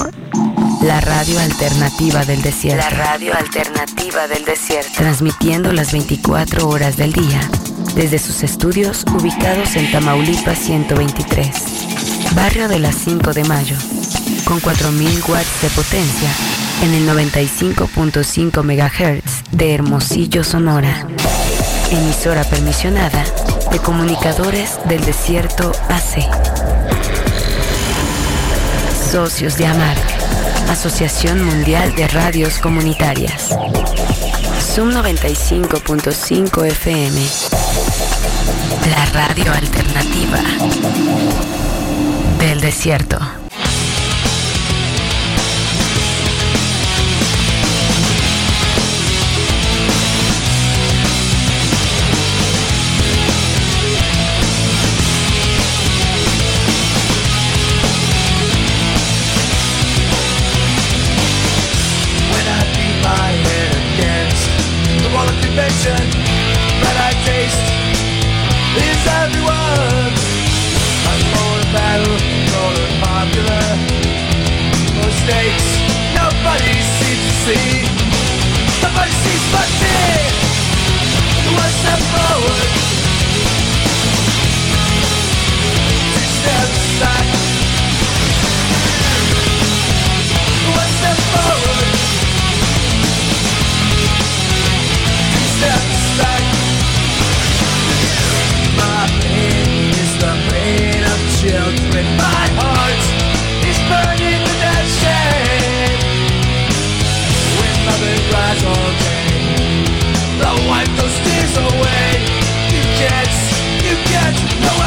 La radio alternativa del desierto. La radio alternativa del desierto. Transmitiendo las 24 horas del día desde sus estudios ubicados en Tamaulipas 123, barrio de las 5 de mayo, con 4000 watts de potencia en el 95.5 MHz de Hermosillo, Sonora. Emisora permisionada de Comunicadores del Desierto AC. Socios de AMARC, Asociación Mundial de Radios Comunitarias. Zoom 95.5 FM. La radio alternativa del desierto. The you can't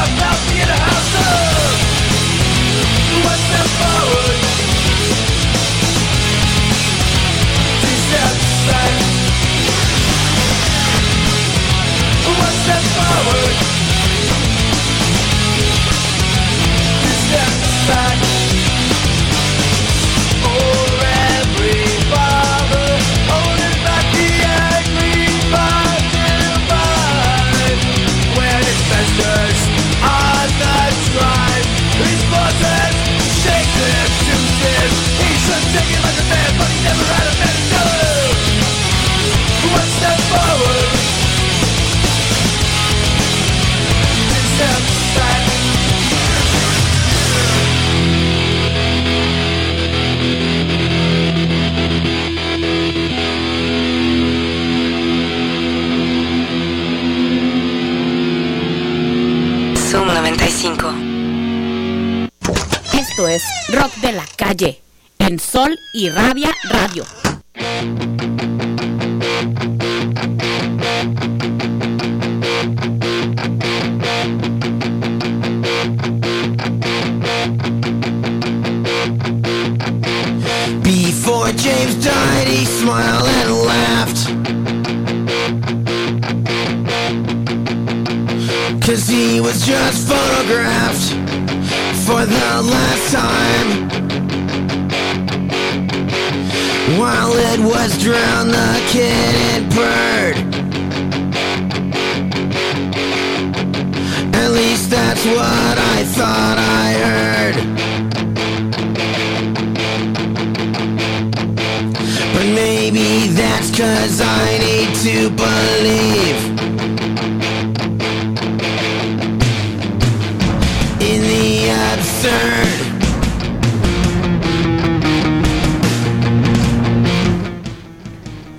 Rock de la Calle, en Sol y Rabia Radio.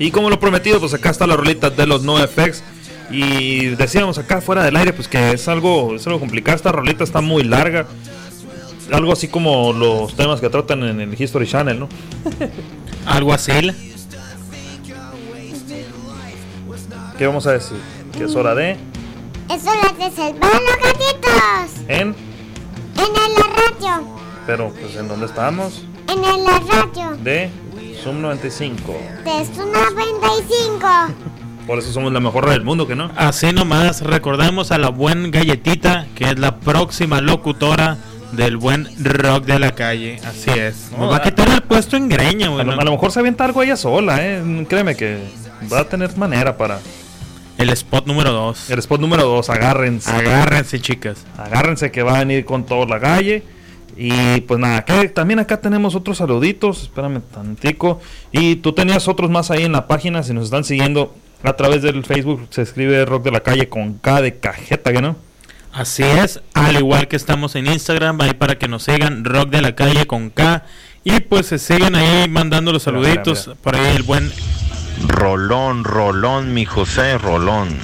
Y como lo prometido, pues acá está la rolita de los NoFX. Y decíamos acá fuera del aire, pues que es algo, es algo complicado. Esta rolita está muy larga. Algo así como los temas que tratan en el History Channel, ¿no? Algo así. ¿Qué vamos a decir? Que es hora de. Es hora de salvar los gatitos. En. En el radio. Pero, pues, ¿en dónde estamos? En el radio. De Zoom 95. De su 95. Por eso somos la mejor red del mundo, ¿que no? Así nomás, recordamos a la buen galletita, que es la próxima locutora del buen rock de la calle. Así es. Nos va a quitar el puesto en greña, A güey. lo, ¿no? a lo mejor se avienta algo ella sola, ¿eh? Créeme que va a tener manera para. El spot número 2. El spot número 2, agárrense. Agárrense, chicas. Agárrense que va a venir con toda la calle. Y pues nada, acá- también acá tenemos otros saluditos. Espérame tantico. Y tú tenías otros más ahí en la página. Si nos están siguiendo a través del Facebook, se escribe Rock de la Calle con K de cajeta, ¿que no? Así es, al igual que estamos en Instagram, ahí para que nos sigan, Rock de la Calle con K. Y pues se siguen ahí mandando los Mira, mira, saluditos. mira. Por ahí el buen. Rolón, Rolón, mi José, Rolón.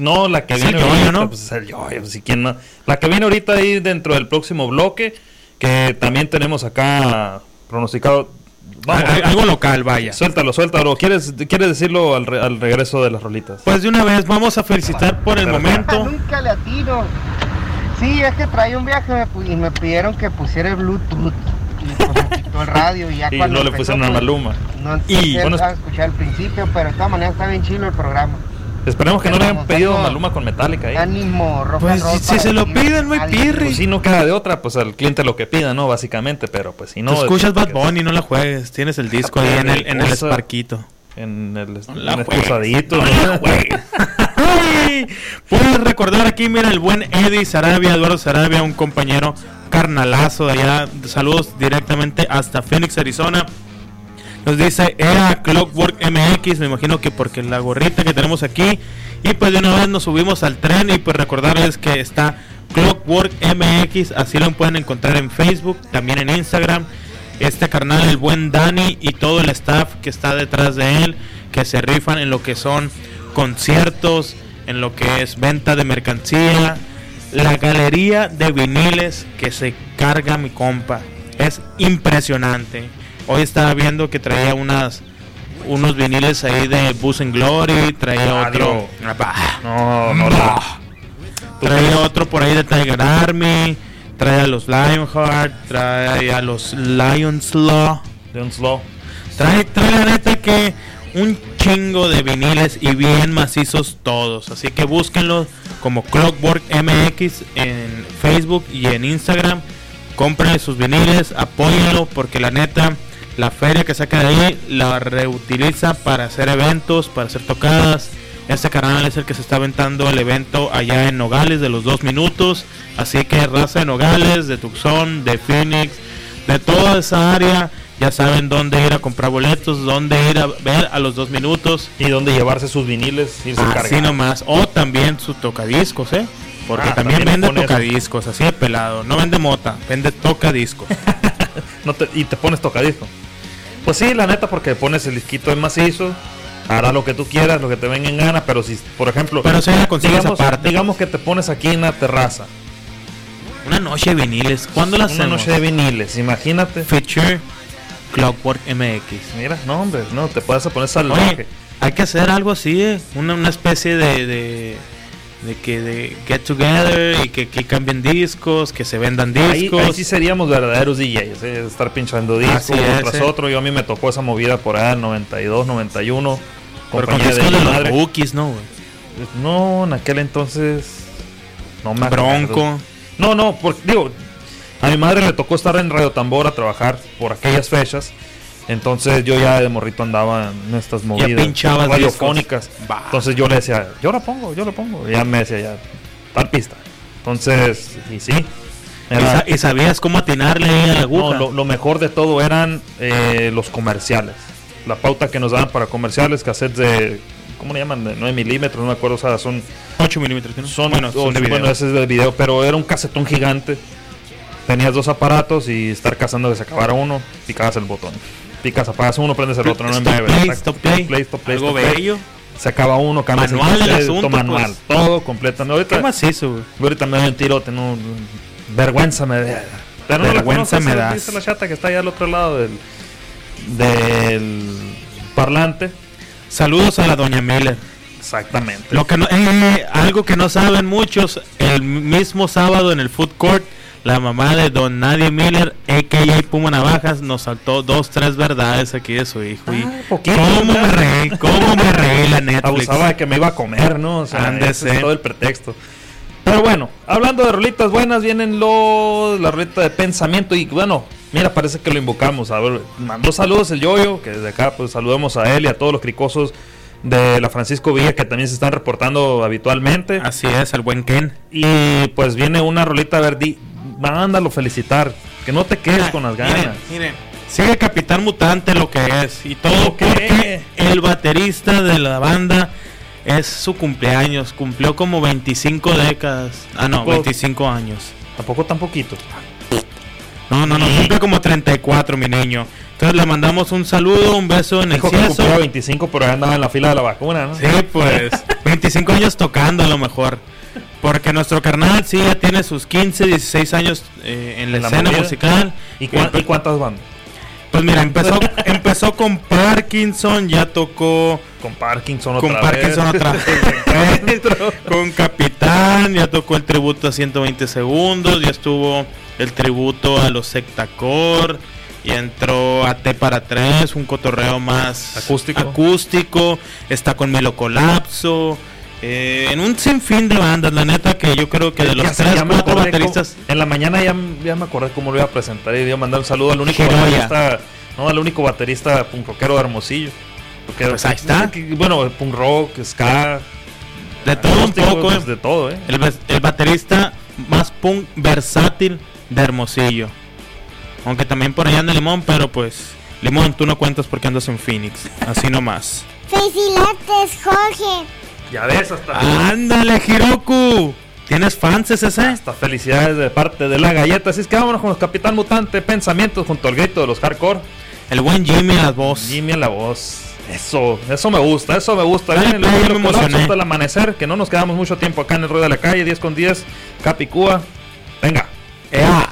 No, la que viene ahorita, ¿no? pues, es el yoyo, pues, ¿y quién no? La que viene ahorita ahí dentro del próximo bloque, que también tenemos acá pronosticado. Al- algo local, vaya. Suéltalo, suéltalo. ¿Quieres, quieres decirlo al, re- al regreso de las rolitas? Pues de una vez vamos a felicitar por el momento. Nunca le atino. Sí, es que traía un viaje y me pidieron que pusiera el Bluetooth. Y pues quitó el radio y ya Y cuando no le empezó, pusieron a pues, Maluma. No Y- y, bueno, a escuchar al principio, pero de todas maneras está bien chido el programa. Esperemos que no le hayan pedido ánimo. Maluma con Metallica ahí. Ánimo, rock Pues and roll si, se lo piden, no hay pirri. Pues sí, no queda de otra, pues al cliente lo que pida, ¿no? Básicamente, pero pues si no. Tú escuchas Bad Bunny, no la juegues. Tienes el disco ahí en el, en el Cosa. Sparquito. En el, excusadito, Puedes recordar aquí, mira, el buen Eddie Sarabia, Eduardo Sarabia, un compañero carnalazo de allá. Saludos directamente hasta Phoenix, Arizona. Nos dice, era Clockwork MX, me imagino que porque la gorrita que tenemos aquí. Y pues de una vez nos subimos al tren y pues recordarles que está Clockwork MX, así lo pueden encontrar en Facebook, también en Instagram. Este carnal, el buen Dani y todo el staff que está detrás de él, que se rifan en lo que son conciertos, en lo que es venta de mercancía, la galería de viniles que se carga mi compa. Es impresionante. Hoy estaba viendo que traía unas unos viniles ahí de Bus and Glory, traía Ah, otro. No, no, no. Traía otro por ahí de Tiger Army, trae a los Lionheart, trae a los Lions Law. Lions Law. Trae, trae la neta que un chingo de viniles y bien macizos todos. Así que búsquenlos como Clockwork MX en Facebook y en Instagram. Compren sus viniles, apóyenlo porque la neta, la feria que saca de ahí la reutiliza para hacer eventos, para hacer tocadas. Este canal es el que se está aventando el evento allá en Nogales de los dos minutos. Así que raza de Nogales, de Tucson, de Phoenix, de toda esa área. Ya saben dónde ir a comprar boletos, dónde ir a ver a los dos minutos. Y dónde llevarse sus viniles, irse Así cargando. nomás. O también sus tocadiscos, ¿eh? Porque Ah, también, también vende eso. tocadiscos, así de pelado. No vende mota, vende tocadiscos. No te- y te pones tocadisco. Pues sí, la neta, porque pones el disquito en macizo, hará lo que tú quieras, lo que te venga en gana, pero si, por ejemplo, Pero si digamos, aparte. digamos que te pones aquí en la terraza, Una noche de viniles. ¿Cuándo la una hacemos? noche de viniles, imagínate. Feature Clockwork MX. Mira, no, hombre, no, te puedes poner salvaje. Oye, hay que hacer algo así, ¿eh? una, una especie de, de, de que de get together y que, que cambien discos, que se vendan Ahí, discos. ahí sí seríamos verdaderos DJs, ¿eh? estar pinchando discos uno es, tras ¿eh? otro. Yo a mí me tocó esa movida por en 92, 91. Pero con discos de mi los madre. Bookies, ¿no? No, en aquel entonces. No me acuerdo. Bronco. No, no, porque digo, a mi madre le tocó estar en Radio Tambor a trabajar por aquellas fechas. Entonces yo ya de morrito andaba en estas movidas radiofónicas. Entonces yo le decía, yo la pongo, yo la pongo. Y ya me decía, ya, tal pista. Entonces, y sí. Y, era- y sabías cómo atinarle a la no, aguja. lo, lo mejor de todo eran eh, los comerciales. La pauta que nos daban para comerciales, cassettes de, ¿cómo le llaman? De 9 milímetros, no me acuerdo, o sea, son 8 milímetros. ¿no? son, bueno, son de o- video. bueno, ese es de video, pero era un casetón gigante. Tenías dos aparatos y estar cazando que se acabara uno, picabas el botón. Picas, apagas uno, prendes el otro, no en breve. play, stop play. play, stop play, Algo stop bello. Se acaba uno, cambias Manual el asunto, manual, pues. todo completamente. Ahorita, ¿Qué más hizo, güey? ahorita me doy un tirote, no, vergüenza me da. Pero no Vergüenza me ¿sí? das. Dice la chata que está allá al otro lado del, del parlante. Saludos a la doña Miller. Exactamente. Lo que no, eh, algo que no saben muchos, el mismo sábado en el food court, la mamá de don Nadie Miller, a.k.a. Puma Navajas, nos saltó dos, tres verdades aquí de su hijo. Y poquito, ¿Cómo me reí? ¿Cómo me reí la Netflix? Abusaba de que me iba a comer, ¿no? O sea, ese es todo el pretexto. Pero bueno, hablando de rolitas buenas, vienen los la rolita de pensamiento y bueno, mira, parece que lo invocamos. A ver, mandó saludos el yoyo, que desde acá pues saludamos a él y a todos los cricosos de la Francisco Villa que también se están reportando habitualmente. Así es, el buen Ken. Y pues viene una rolita verde. Mándalo felicitar. Que no te quedes con las ganas. Miren, miren, sigue Capitán Mutante lo que es. Y todo porque el baterista de la banda es su cumpleaños. Cumplió como 25 décadas. Ah, no, Tampoco- 25 años. Tampoco tan poquito. No, no, no, cumple como 34, mi niño. Entonces le mandamos un saludo, un beso en el que cumplía 25, pero ya andaba en la fila de la vacuna, ¿no? Sí, pues 25 años tocando a lo mejor. Porque nuestro carnal sí ya tiene sus 15, 16 años eh, en la, En la escena musical. ¿Y, y cuántas van? Pues mira, empezó, empezó con Parkinson, ya tocó Con Parkinson con otra Parkinson vez. otra vez, con Capitán, ya tocó el tributo a 120 segundos, ya estuvo el tributo a los Sectacor, y entró a T para 3, un cotorreo más Acústico. acústico, está con Melo Colapso, eh, en un sinfín de bandas, la neta que yo creo que de los Ya 3, ya me 4 acordé bateristas... cómo- en la mañana ya, ya me acordé cómo lo iba a presentar y iba a mandar un saludo al único baterista, no, al único baterista punk rockero de Hermosillo. Porque, Pues ahí está. Bueno, punk rock, ska, De todo un poco, pues, eh. de todo, ¿eh? El baterista más punk versátil de Hermosillo. Aunque también por allá anda Limón, pero pues Limón, tú no cuentas porque andas en Phoenix. Así nomás. Felicidades, Jorge. Ya ves, hasta, Ándale, Hiroku. ¿Tienes fans ese? hasta felicidades de parte de la galleta. Así es que vámonos con los Capitán Mutante, pensamientos junto al grito de los hardcore. El buen Jimmy a la voz. Jimmy a la voz. Eso, eso me gusta, eso me gusta. Dale Viene el me hasta el amanecer, que no nos quedamos mucho tiempo acá en el ruedo de la calle, 10 con 10, Capicúa. Venga. Ea.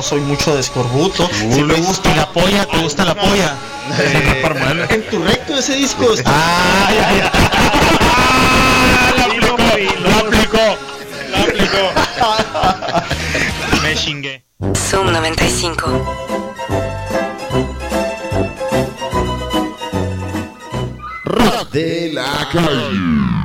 No soy mucho de escorbuto. Si me gusta la polla, ¿te gusta la polla? en tu recto ese disco está. Ah, ya, ya. La aplicó, la aplicó, la aplicó. Me chingué. Zoom 95. Rock de la calle.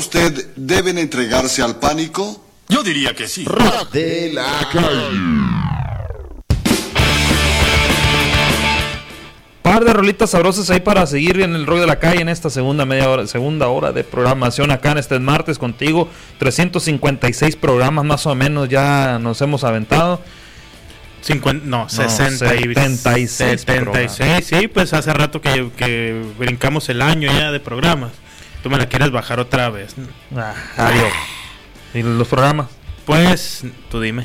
Usted deben entregarse al pánico? Yo diría que sí. Rock de la Par de rolitas sabrosas ahí para seguir en el rock de la calle en esta segunda media hora, segunda hora de programación acá en este martes contigo. 356 programas más o menos ya nos hemos aventado. 50, no, 60 y 76 76, sí, pues hace rato que, que brincamos el año ya de programas. Tú me la quieres bajar otra vez. Ah, adiós. ¿Y los programas? Pues, tú dime.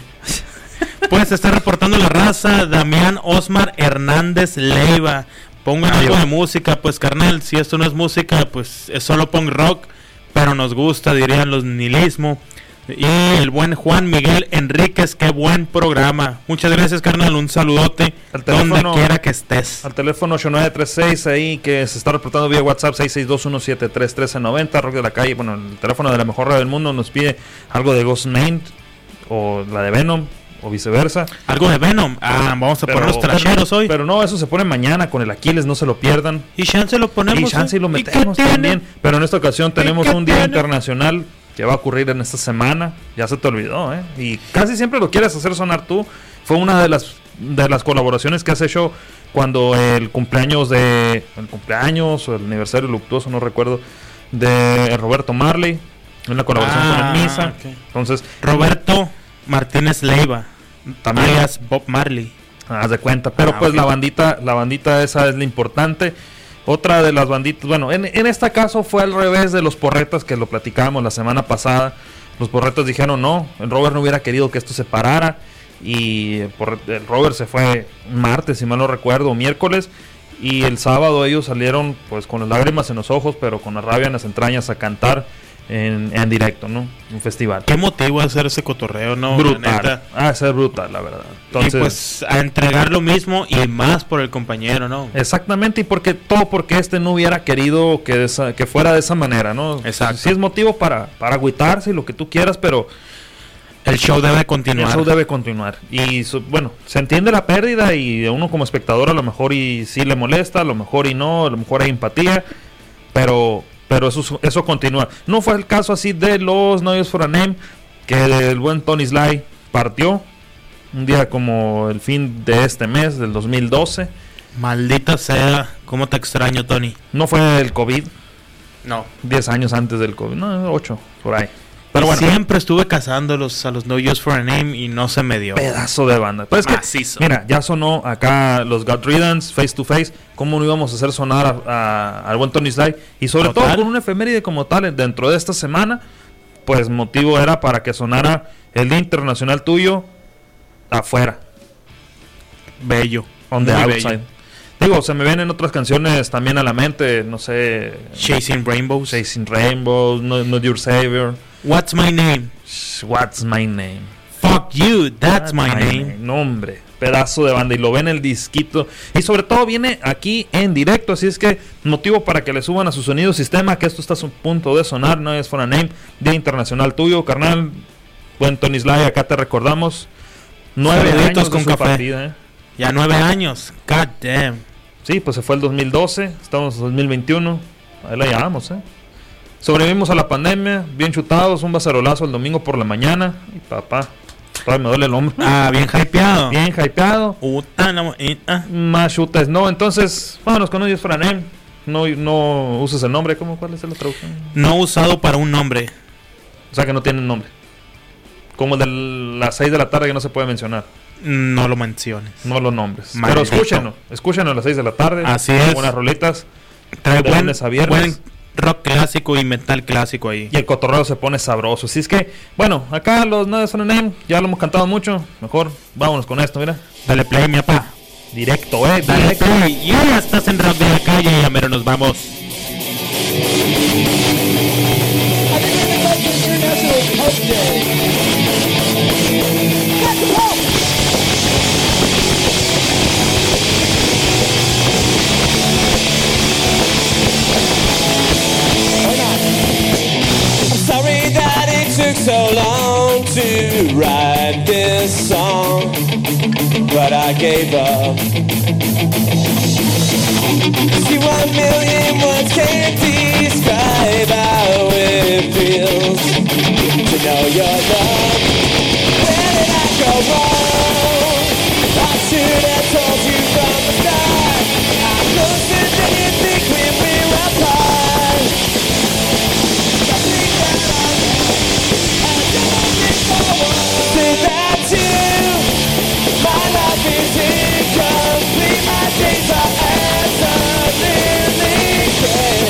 Pues está reportando la raza Damián Osmar Hernández Leiva. Pongan algo de música, pues carnal, si esto no es música, pues es solo punk rock, pero nos gusta, dirían los nihilismo. Y el buen Juan Miguel Enríquez, qué buen programa. Muchas gracias, carnal, un saludote Al donde teléfono- quiera que estés. Al teléfono 8936 ahí que se está reportando vía WhatsApp 662173390 Rock de la calle, bueno, el teléfono de la mejor radio del mundo nos pide algo de Ghost Main o la de Venom o viceversa. Algo de Venom. Ah, vamos a poner los tracheros hoy. Pero no, eso se pone mañana con el Aquiles, no se lo pierdan. Y chance lo ponemos. Y chance lo ¿Y metemos también. Pero en esta ocasión tenemos un día tiene? internacional que va a ocurrir en esta semana. Ya se te olvidó, ¿eh? Y casi siempre lo quieres hacer sonar tú. Fue una de las de las colaboraciones que has hecho cuando el cumpleaños de el cumpleaños o el aniversario luctuoso, no recuerdo, de Roberto Marley, una colaboración Ah, con el Misa. ok. Entonces, Roberto Martínez Leiva. También. alias Bob Marley. Haz de cuenta. Pero Ah, pues ok. la bandita, la bandita esa es la importante. Otra de las banditas, bueno, en, en este caso fue al revés de los porretas que lo platicábamos la semana pasada. Los porretas dijeron no, el Robert no hubiera querido que esto se parara. Y el, Robert se fue martes, si mal no recuerdo, miércoles. Y el sábado ellos salieron pues con las lágrimas en los ojos, pero con la rabia en las entrañas a cantar en, en directo, ¿no? Un festival. Qué motivo hacer ese cotorreo, ¿no? Brutal. Ah, ser brutal, la verdad. Entonces, y pues a entregar lo mismo y más por el compañero, ¿no? Exactamente, y porque todo porque este no hubiera querido que, esa- que fuera de esa manera, ¿no? Exacto. Sí es motivo para, para agüitarse y lo que tú quieras, pero El show debe continuar. el show debe continuar. Y bueno, se entiende la pérdida y uno como espectador a lo mejor y sí le molesta, a lo mejor y no, a lo mejor hay empatía, pero pero eso, eso continúa. No fue el caso así de los Noise for a Name, que el buen Tony Sly partió un día como el fin de este mes, del 2012. Maldita sea, cómo te extraño, Tony. No fue el COVID, No. 10 años antes del COVID, no, 8, por ahí. Pero Pero bueno, siempre estuve cazándolos a los No Use for a Name y no se me dio. pedazo de banda. Pues es que, Macizo. mira, ya sonó acá los God Riddance, Face to Face. ¿Cómo no íbamos a hacer sonar al buen Tony Sly? Y sobre Total. todo con una efeméride como tal dentro de esta semana, pues motivo era para que sonara el Día Internacional tuyo afuera, Bello. on the Muy outside. bello. Digo, se me vienen otras canciones también a la mente, no sé, Chasing Rainbows. Chasing Rainbows, No, Not Your Savior, What's my name? What's My Name. Fuck you, that's my name. No, hombre, pedazo de banda. Y lo ven el disquito. Y sobre todo viene aquí en directo. Así es que motivo para que le suban a su sonido sistema. Que esto está a su punto de sonar. No es for a name. Día internacional tuyo, carnal. Buen Tony Sly, acá te recordamos. Nueve años con su café. partida, ¿eh? Ya nueve años. God damn. Sí, pues se fue el 2012. Estamos en 2021. Ahí la llevamos, ¿eh? Sobrevivimos a la pandemia. Bien chutados. Un bacerolazo el domingo por la mañana. Y papá. Todavía me duele el hombro. Ah, bien hypeado. Bien hypeado. Ah. Más chutas, no. Entonces, vámonos con ellos, Franem. No, no uses el nombre. ¿Cómo? ¿Cuál es la traducción? No usado para un nombre. O sea que no tienen nombre. Como el de las 6 de la tarde que no se puede mencionar. No lo menciones. No los nombres. Maldito. Pero escúchenlo. Escúchenlo a las 6 de la tarde. Así es. Buenas rolitas. Trae de buen, lunes a viernes. buen rock clásico y metal clásico ahí. Y el cotorreo se pone sabroso. Así es que, bueno, acá los No de Name ya lo hemos cantado mucho. Mejor vámonos con esto, mira. Dale play, mi papá. Directo, eh. Dale Directo. play. Y ya estás en rock de la calle y a mero nos vamos. to write this song, but I gave up. See, one million words can't describe how it feels to know your love. Where did I go wrong? I should have told you from the start. I'm closer than you think when we're apart. care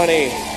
funny.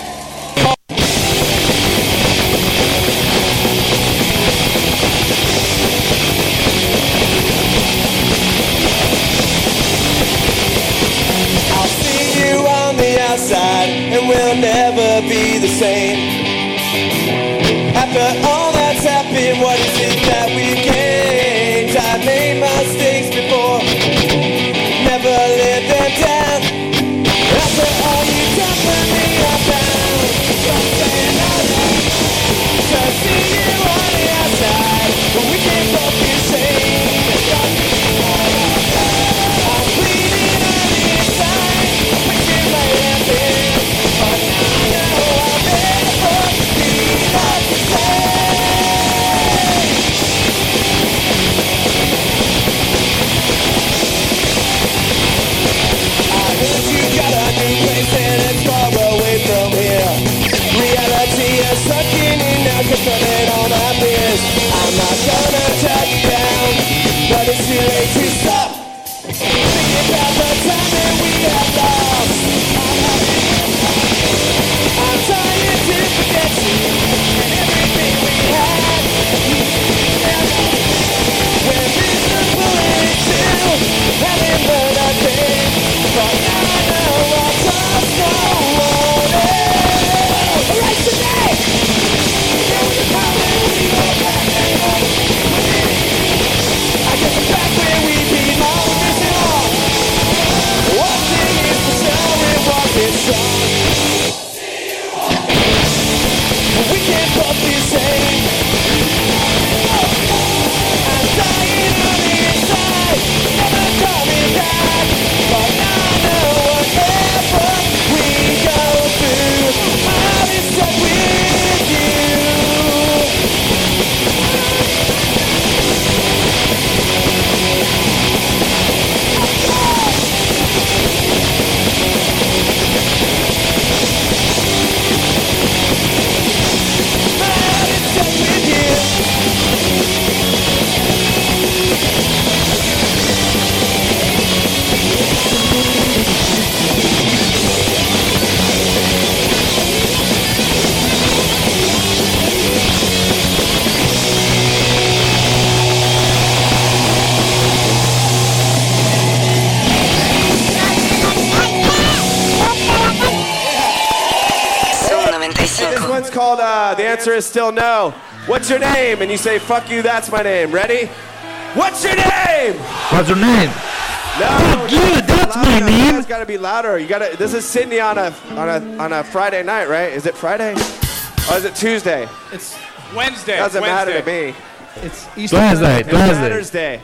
Answer is Still No. What's your name? And you say, fuck you, that's my name. Ready? What's your name? What's your name? No, Fuck you, that's my name. You guys gotta be louder. You gotta. This is Sydney on a on a on a Friday night, right? Is it Friday? Or is it Tuesday? It's Wednesday. Doesn't matter to me. It's Wednesday, It Wednesday. matters day.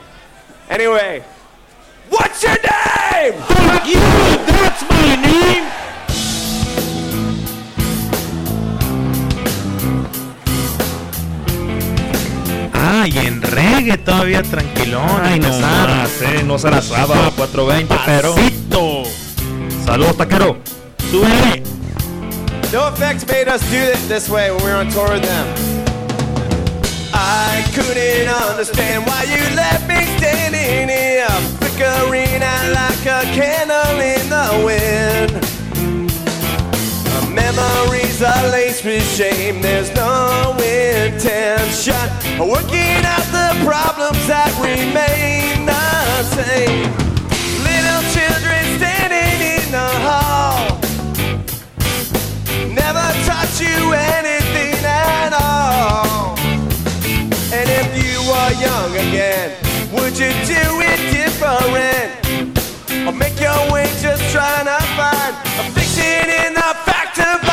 Anyway, what's your name? Fuck you, that's my name. Ah, y en reggae todavía tranquilón. Ay, no más, eh, no será sábado 4.20, pero... Saludos, taquero. Súbele. No Effects made us do it this way when we were on tour with them. I couldn't understand why you left me standing here, flickering out like a candle in the wind. Uh, Memories are laced with shame, there's no intention of working out the problems that remain the same. Little children standing in the hall never taught you anything at all. And if you were young again, would you do it different? Or make your way just trying to find a fiction in the fact of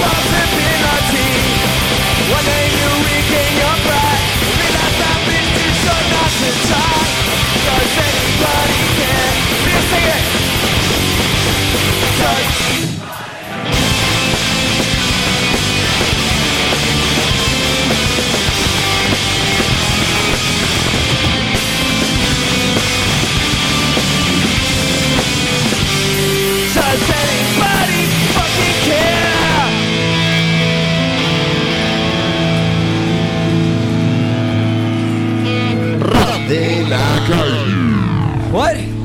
Love De la calle. What?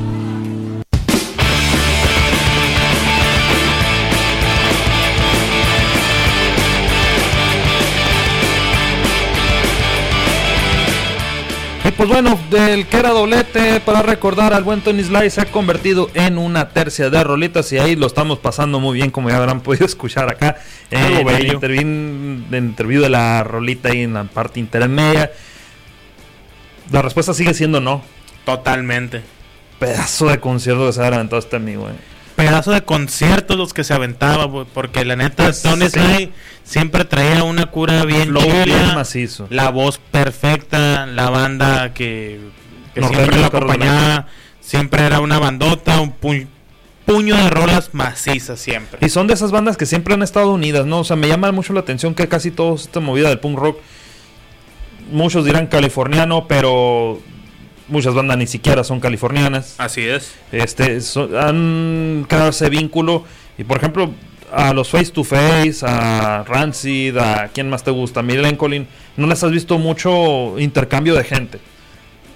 Y pues bueno, del que era doblete, para recordar al buen Tony Sly, se ha convertido en una tercia de rolitas y ahí lo estamos pasando muy bien, como ya habrán podido escuchar acá. En el el interview de la rolita ahí en la parte intermedia. La respuesta sigue siendo no. Totalmente. Pedazo de concierto que se ha aventado este amigo, eh. Pedazo de conciertos los que se aventaba, güey, porque la neta Tony Pues, sí. Sly siempre traía una cura bien Flow bien macizo. la voz perfecta, la banda que, siempre lo acompañaba, siempre era una bandota, un pu- puño de rolas macizas siempre. Y son de esas bandas que siempre han estado unidas, ¿no? O sea, me llama mucho la atención que casi toda esta movida del punk rock, muchos dirán californiano, pero muchas bandas ni siquiera son californianas. Así es. Este, so- han creado ese vínculo. Y por ejemplo, a los Face to Face, a Rancid, a quién más te gusta, a Millen Collin, no les has visto mucho intercambio de gente.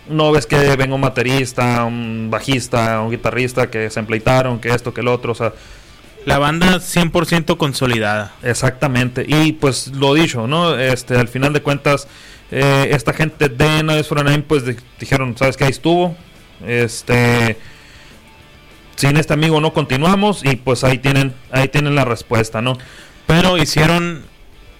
No ves que venga un baterista, un bajista, un guitarrista que se empleitaron, que esto, que el otro, o sea. La banda 100% consolidada. Exactamente. Y pues lo dicho, ¿no? Este, al final de cuentas, eh, esta gente de No for Name, pues di- dijeron, ¿sabes qué? Ahí estuvo. Este. Sin este amigo no continuamos. Y pues ahí tienen, ahí tienen la respuesta, ¿no? Pero hicieron,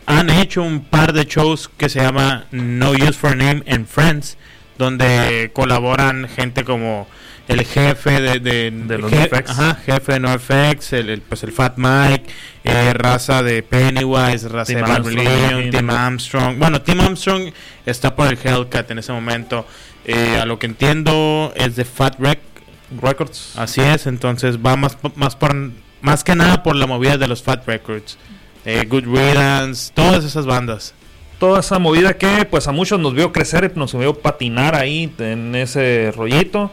han hecho un par de shows que se llama No Use for Name and Friends, donde colaboran gente como el jefe de, de, De los je- NoFX. ajá, jefe de NoFX, el, el, pues el Fat Mike, eh, raza de Pennywise, raza Tim de Armstrong. Tim Armstrong. Bueno, Tim Armstrong está por el Hellcat en ese momento. Eh, a lo que entiendo es de Fat Rec Records. Así es, entonces va más, más, por, más que nada por la movida de los Fat Records. Eh, Good Riddance, todas esas bandas. toda esa movida que pues a muchos nos vio crecer, nos vio patinar ahí en ese rollito.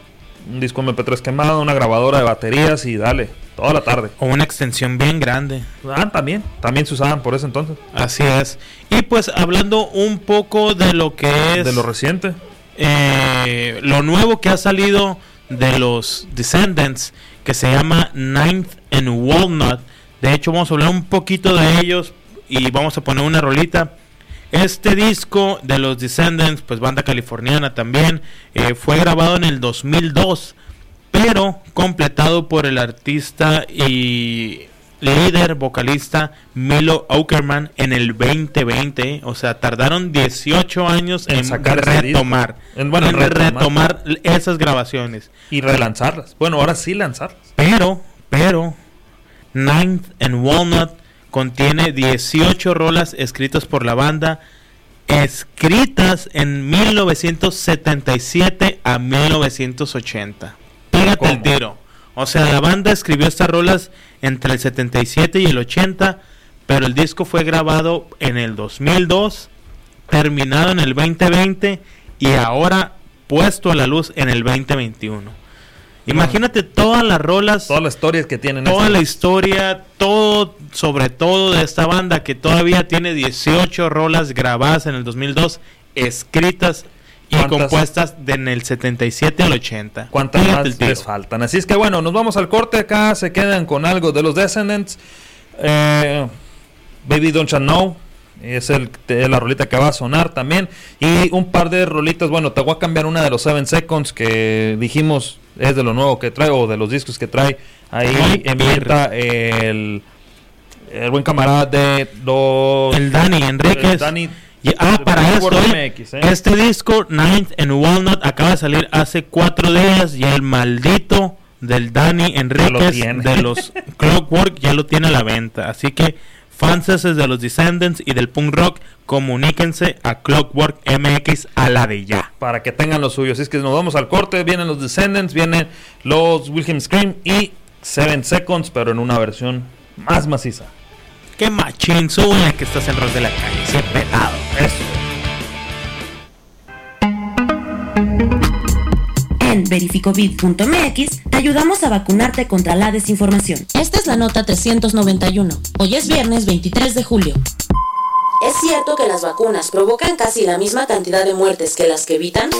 Un disco MP3 quemado, una grabadora de baterías y dale, toda la tarde. O una extensión bien grande. Ah, también, también se usaban por ese entonces. Así es. Y pues hablando un poco de lo que es... De lo reciente. eh, lo nuevo que ha salido de los Descendants, que se llama Ninth and Walnut. De hecho, vamos a hablar un poquito de ellos y vamos a poner una rolita. Este disco de los Descendants, pues banda californiana también, eh, fue grabado en el 2002, pero completado por el artista y líder vocalista Milo Aukerman en el 2020. O sea, tardaron 18 años en, sacar retomar. En- bueno, en en retomar. retomar esas grabaciones. Y relanzarlas. Bueno, ahora sí lanzarlas. Pero, pero, Ninth and Walnut contiene 18 rolas escritas por la banda, escritas en 1977 a 1980. Pégate el tiro. O sea, la banda escribió estas rolas entre el 77 y el 80, pero el disco fue grabado en el 2002, terminado en el 2020 y ahora puesto a la luz en el 2021. Imagínate todas las rolas, todas las historias que tienen. toda la historia, todo, sobre todo de esta banda que todavía tiene 18 rolas grabadas en el 2002, escritas y compuestas de en el 77 al 80. ¿Cuántas Pégate más les faltan? Así es que bueno, nos vamos al corte acá. Se quedan con algo de los Descendants. Eh, Baby Don't You Know. Es el, la rolita que va a sonar también. Y un par de rolitas. Bueno, te voy a cambiar una de los 7 Seconds que dijimos es de lo nuevo que trae o de los discos que trae. Ahí Ay, empieza el, el buen camarada de los. El Dani Enríquez. el Dani Y, ah, para esto, MX, ¿eh? este disco, Ninth and Walnut, acaba de salir hace cuatro días y el maldito del Dani Enríquez de los Clockwork ya lo tiene a la venta. Así que fans de los Descendants y del punk rock, comuníquense a Clockwork MX a la de ya. para que tengan lo suyo. Así es que nos vamos al corte. Vienen los Descendants, vienen los Wilhelm Scream y Seven Seconds, pero en una versión más maciza. Qué machín, sube que estás en Rock de la Calle, qué pelado. Eso. En verificovid.mx te ayudamos a vacunarte contra la desinformación. Esta es la nota 391. Hoy es viernes 23 de julio. ¿Es cierto que las vacunas provocan casi la misma cantidad de muertes que las que evitan?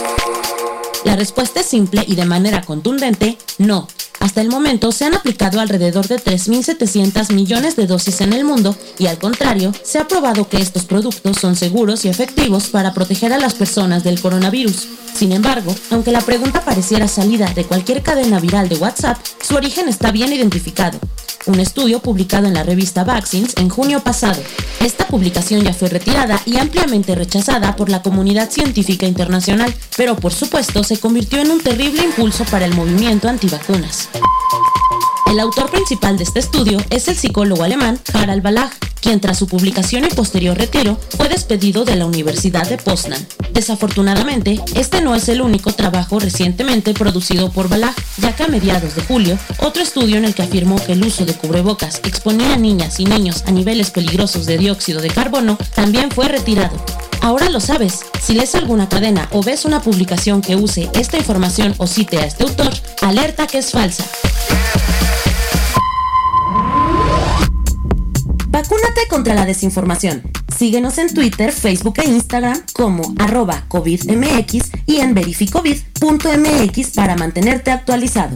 La respuesta es simple y de manera contundente, no. Hasta el momento se han aplicado alrededor de 3.700 millones de dosis en el mundo y al contrario, se ha probado que estos productos son seguros y efectivos para proteger a las personas del coronavirus. Sin embargo, aunque la pregunta pareciera salida de cualquier cadena viral de WhatsApp, su origen está bien identificado. Un estudio publicado en la revista Vaccines en junio pasado. Esta publicación ya fue retirada y ampliamente rechazada por la comunidad científica internacional, pero por supuesto se convirtió en un terrible impulso para el movimiento antivacunas. Thank you. El autor principal de este estudio es el psicólogo alemán Harald Balach, quien tras su publicación y posterior retiro fue despedido de la Universidad de Poznan. Desafortunadamente, este no es el único trabajo recientemente producido por Balach, ya que a mediados de julio, otro estudio en el que afirmó que el uso de cubrebocas exponía a niñas y niños a niveles peligrosos de dióxido de carbono también fue retirado. Ahora lo sabes, si lees alguna cadena o ves una publicación que use esta información o cite a este autor, alerta que es falsa. Vacúnate contra la desinformación. Síguenos en Twitter, Facebook e Instagram como arroba COVIDMX y en verificovid.mx para mantenerte actualizado.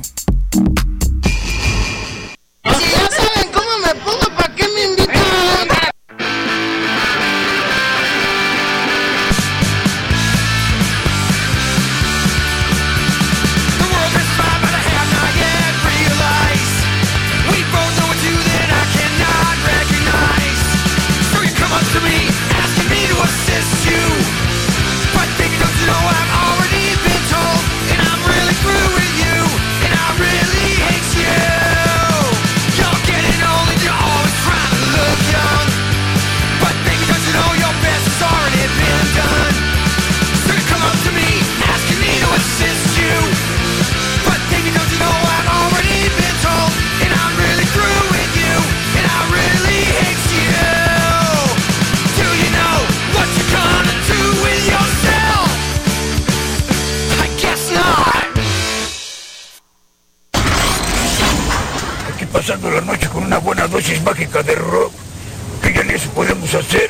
Mágica de rock, que ya eso podemos hacer.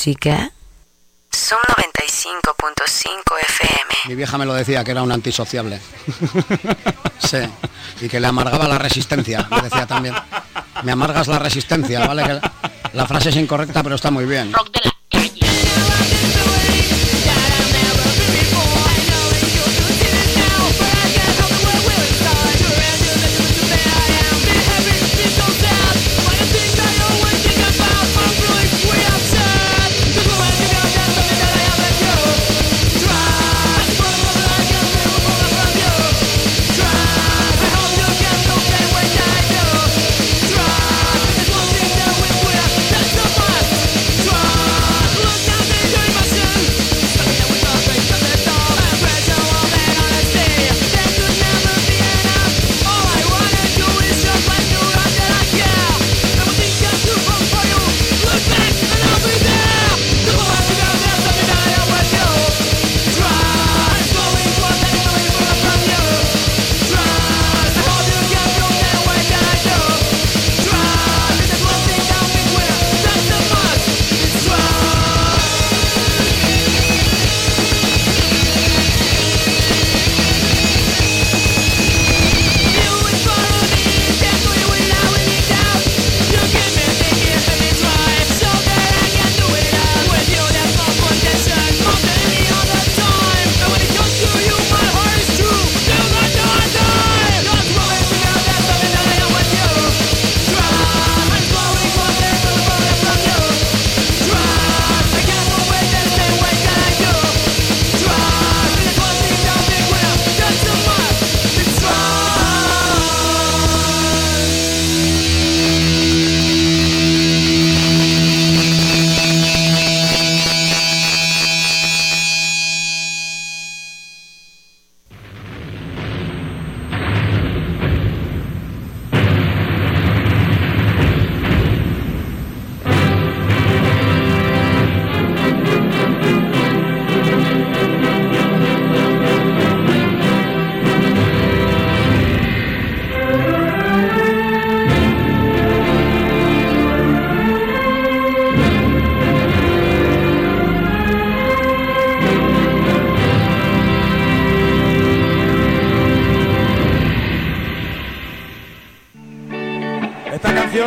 Música. Son 95.5 FM. Mi vieja me lo decía que era un antisociable. sí. Y que le amargaba la resistencia, me decía también. Me amargas la resistencia, ¿vale? Que la frase es incorrecta, pero está muy bien.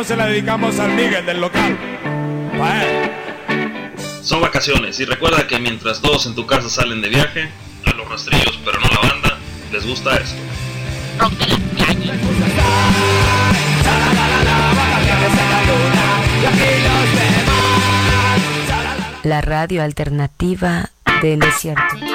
Canción se la dedicamos al Miguel del local. Son vacaciones y recuerda que mientras todos en tu casa salen de viaje, a los rastrillos pero no la banda, les gusta esto. La radio alternativa del desierto.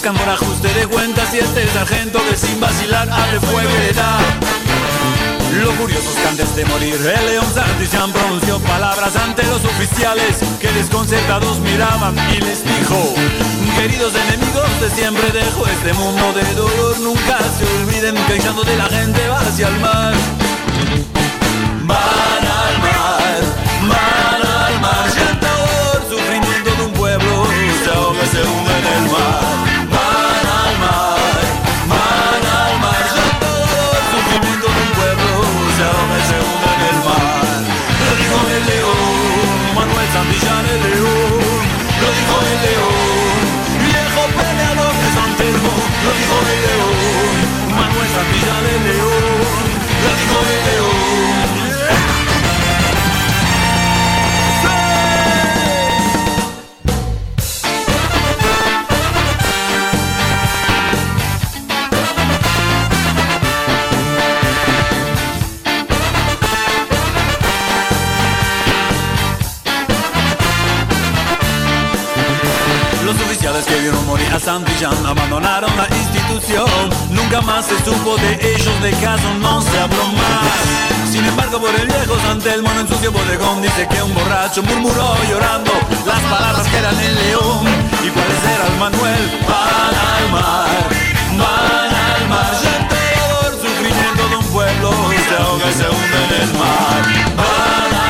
Buscan por ajuste de cuentas y este sargento que sin vacilar abre fuego le da. Lo curioso es que antes de morir el león Santillán pronunció palabras ante los oficiales que desconcertados miraban y les dijo Queridos enemigos de siempre dejo este mundo de dolor Nunca se olviden que echando de la gente va hacia el mar Que vieron morir a Santillán abandonaron la institución. Nunca más se supo de ellos, de caso no se habló más. Sin embargo, por el viejo Santelmo en su bodegón dice que un borracho murmuró llorando las palabras que eran el león y parecer al Manuel van al mar, van al mar. Sufrimiento de un pueblo se ahoga y se hunde en el mar. Van al mar,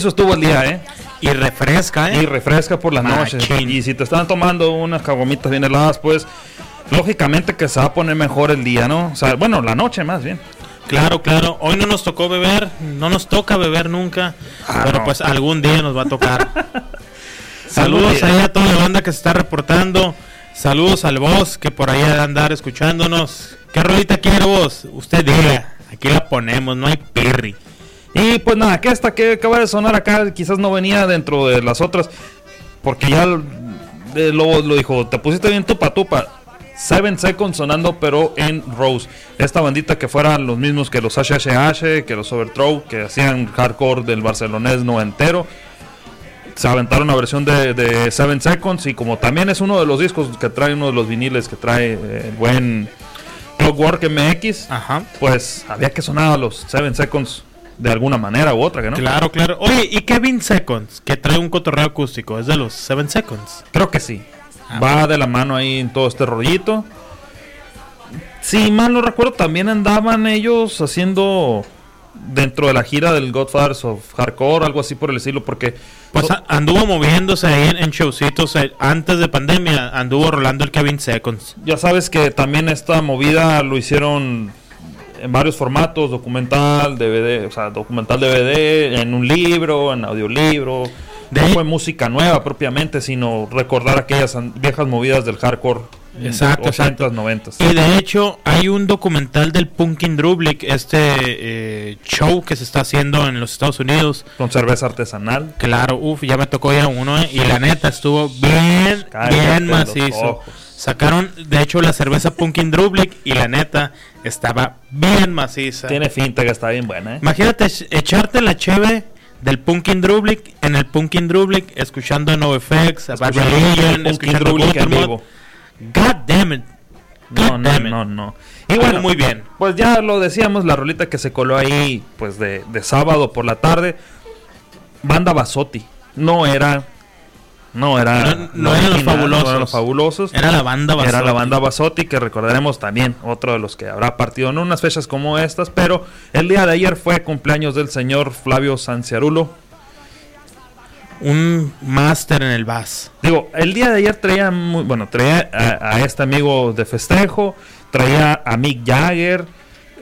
Macizo estuvo el día, ¿eh? Y refresca, ¿eh? Y refresca por las noches. Y si te están tomando unas cagomitas bien heladas, pues lógicamente que se va a poner mejor el día, ¿no? O sea, bueno, la noche más bien. Claro, claro. Hoy no nos tocó beber, no nos toca beber nunca, Ah, pero no. pues algún día nos va a tocar. Saludos ahí a toda la banda que se está reportando. Saludos al boss que por ahí andar escuchándonos. ¿Qué rolita quiere vos? Usted diga. Aquí la ponemos, no hay pirri. Y pues nada, que esta que acaba de sonar acá quizás no venía dentro de las otras, porque ya eh, lo, lo dijo, te pusiste bien tupa tupa. Seven Seconds sonando, pero en Rose. Esta bandita que fueran los mismos que los HHH, que los Overthrow, que hacían hardcore del barcelonés no entero. Se aventaron una versión de, de Seven Seconds y como también es uno de los discos que trae uno de los viniles que trae eh, el buen Clockwork MX, pues había que sonar a los Seven Seconds de alguna manera u otra, ¿que no? Claro, claro. Oye, ¿y Kevin Seconds? Que trae un cotorreo acústico. ¿Es de los Seven Seconds? Creo que sí. Va de la mano ahí en todo este rollito. Si mal no recuerdo, también andaban ellos haciendo dentro de la gira del Godfathers of Hardcore, algo así por el estilo, porque Pues anduvo moviéndose ahí en, en showcitos eh, antes de pandemia, anduvo rolando el Kevin Seconds. ya sabes que también esta movida lo hicieron en varios formatos, documental, DVD, o sea, documental DVD, en un libro, en audiolibro. No fue música nueva propiamente, sino recordar aquellas viejas movidas del hardcore. Exacto, 80s, 90s. Y de hecho, hay un documental del Punkin Drublic, este eh, show que se está haciendo en los Estados Unidos. Con cerveza artesanal. Claro, uff, ya me tocó ir a uno, eh, y la neta estuvo bien, Cállate bien macizo. Sacaron, de hecho, la cerveza Punkin Drublic y la neta estaba bien maciza. Tiene finta que está bien buena, ¿eh? Imagínate ech- echarte la cheve del Punkin Drublic en el Punkin Drublic, escuchando NoFX, a Bad Escuchando Religion, escuchando en Gutermod. vivo. God damn it. No, no, no, no. Y bueno, muy bien. Pues ya lo decíamos, la rolita que se coló ahí, pues de, de sábado por la tarde. Banda Basotti. No era. No era. No- no eran los fabulosos. no eran los fabulosos. Era la banda Era la Basotti. banda Basotti, que recordaremos también, otro de los que habrá partido en unas fechas como estas. Pero el día de ayer fue cumpleaños del señor Flavio Sanciarulo. Un máster en el bass. Digo, el día de ayer traía, muy, bueno, traía a, a este amigo de festejo, traía a Mick Jagger,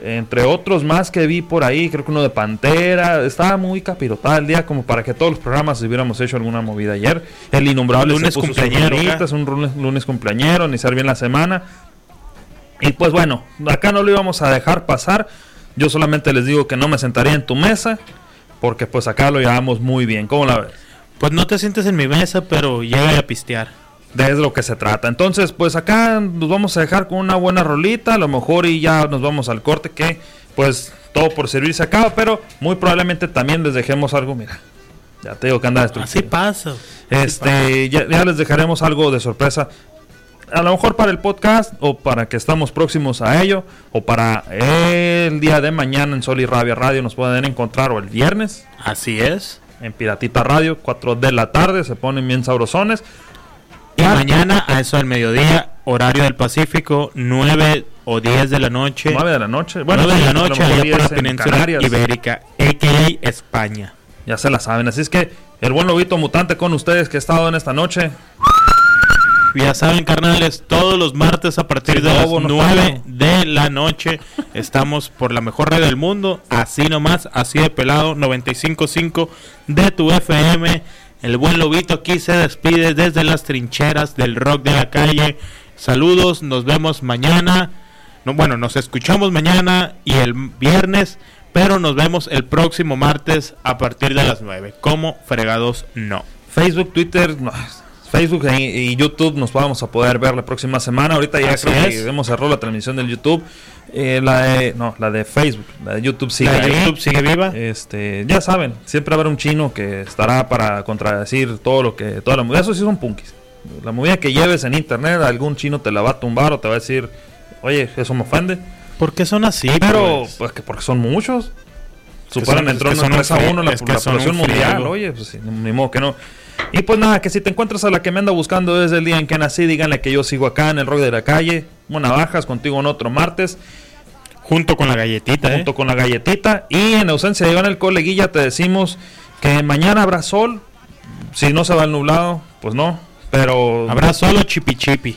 entre otros más que vi por ahí, creo que uno de Pantera, estaba muy capirotada el día como para que todos los programas hubiéramos hecho alguna movida ayer. El innombrable Lunes cumpleañero, rolitas, un lunes, lunes cumpleañero, iniciar bien la semana. Y pues bueno, acá no lo íbamos a dejar pasar. Yo solamente les digo que no me sentaría en tu mesa, porque pues acá lo llevamos muy bien. ¿Cómo la ves? Pues no te sientes en mi mesa, pero llega a pistear. De lo que se trata. Entonces, pues acá nos vamos a dejar con una buena rolita, a lo mejor y ya nos vamos al corte que pues todo por servir se acaba, pero muy probablemente también les dejemos algo, mira. Ya te digo que anda destructivo. Así pasa. Este, ya, ya les dejaremos algo de sorpresa. A lo mejor para el podcast o para que estamos próximos a ello o para el día de mañana en Sol y Rabia Radio nos pueden encontrar o el viernes. Así es. En Piratita Radio, 4 de la tarde, se ponen bien sabrosones. Y mañana a eso del mediodía, horario del Pacífico, 9 o 10 de la noche. 9 de la noche. Bueno, 9 de la noche allá 10 por la en península Canarias. ibérica, a.k.a. España. Ya se la saben. Así es que el buen lobito mutante con ustedes que ha estado en esta noche. Ya saben, carnales, todos los martes a partir de las lobo, no 9 de la noche estamos por la mejor red del mundo, así nomás, así de pelado, 95.5 de tu FM. El buen lobito aquí se despide desde las trincheras del rock de la calle. Saludos, nos vemos mañana. No, bueno, nos escuchamos mañana y el viernes, pero nos vemos el próximo martes a partir de las 9. Como fregados no. Facebook, Twitter, no, Facebook y, YouTube nos vamos a poder ver la próxima semana. Ahorita ya creo que hemos cerrado la transmisión del YouTube. Eh, la de, no, la de Facebook, la de YouTube sigue. ¿La de. YouTube sigue viva? Este, ya saben, siempre habrá un chino que estará para contradecir todo lo que, toda la movida. Eso sí son punkis. La movida que lleves en internet, algún chino te la va a tumbar o te va a decir, oye, eso me ofende. ¿Por qué son así? Pero, pues? pues que porque son muchos. Superan el trono que son 3 a un fre- 1 la, población un mundial. Oye, pues ni modo que no. Y pues nada, que si te encuentras a la que me anda buscando desde el día en que nací, díganle que yo sigo acá en el rock de la calle. Buena bajas, contigo en otro martes. Junto con la galletita, ¿eh? Junto con la galletita. Y en ausencia de Iván el coleguilla, te decimos que mañana habrá sol. Si no se va el nublado, pues no. Pero. Habrá solo chipi chipi.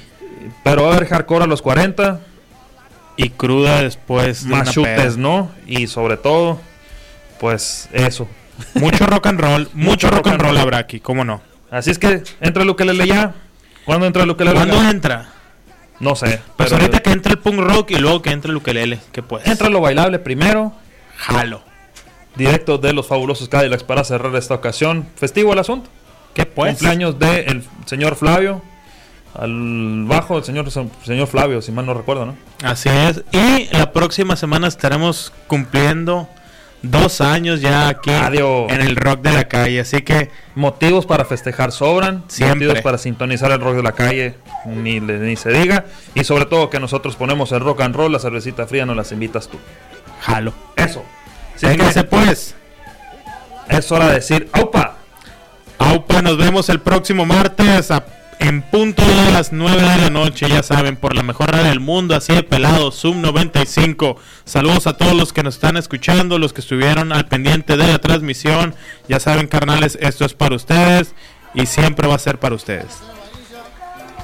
Pero va a haber hardcore a los 40. Y cruda después de Más una chutes. ¿no? Y sobre todo, pues eso. Mucho rock and roll, mucho rock and roll habrá aquí, ¿cómo no? Así es que entra el ukelele ya. ¿Cuándo entra el ukelele? ¿Cuándo entra? No sé. Pues pero ahorita que entre el punk rock y luego que entre el ukelele, ¿qué pues? entra lo bailable primero. Jalo. Directo de los fabulosos Cadillacs para cerrar esta ocasión. Festivo el asunto. ¿Qué pues? Cumpleaños del señor Flavio. Al bajo el señor, señor Flavio, si mal no recuerdo, ¿no? Así es. Y la próxima semana estaremos cumpliendo dos años ya aquí Adiós. en el rock de la calle. Así que Motivos para festejar sobran. Siempre. Motivos para sintonizar el rock de la calle, ni, ni se diga. Y sobre todo que nosotros ponemos el rock and roll, la cervecita fría, nos las invitas tú. jalo. Eso. Véngase que pues. es hora de decir, ¡aupa! Aupa, nos vemos el próximo martes a- en punto de las 9 de la noche, ya saben, por la mejor radio del mundo, así de pelado, Zoom 95. Saludos a todos los que nos están escuchando, los que estuvieron al pendiente de la transmisión. Ya saben, carnales, esto es para ustedes y siempre va a ser para ustedes.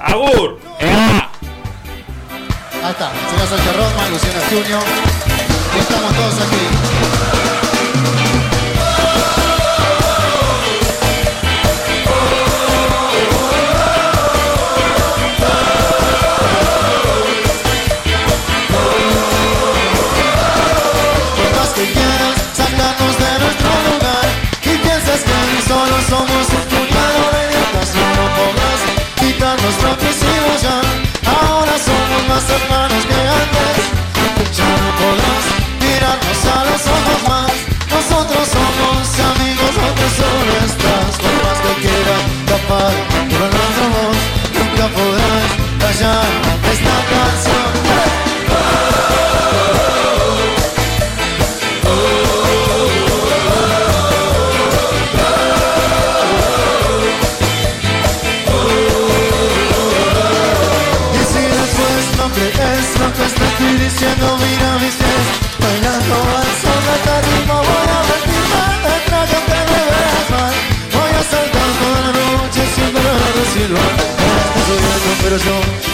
¡Agur! ¡Ea! Ahí está, señor Sánchez Rosman, Luciana Junior. Estamos todos aquí. Nosotros y ya ahora somos más hermanos que antes. Ya no podemos mirarnos a los ojos más. Nosotros somos amigos, aunque solo estas formas te quieran tapar. cielo, estás soñando pero yo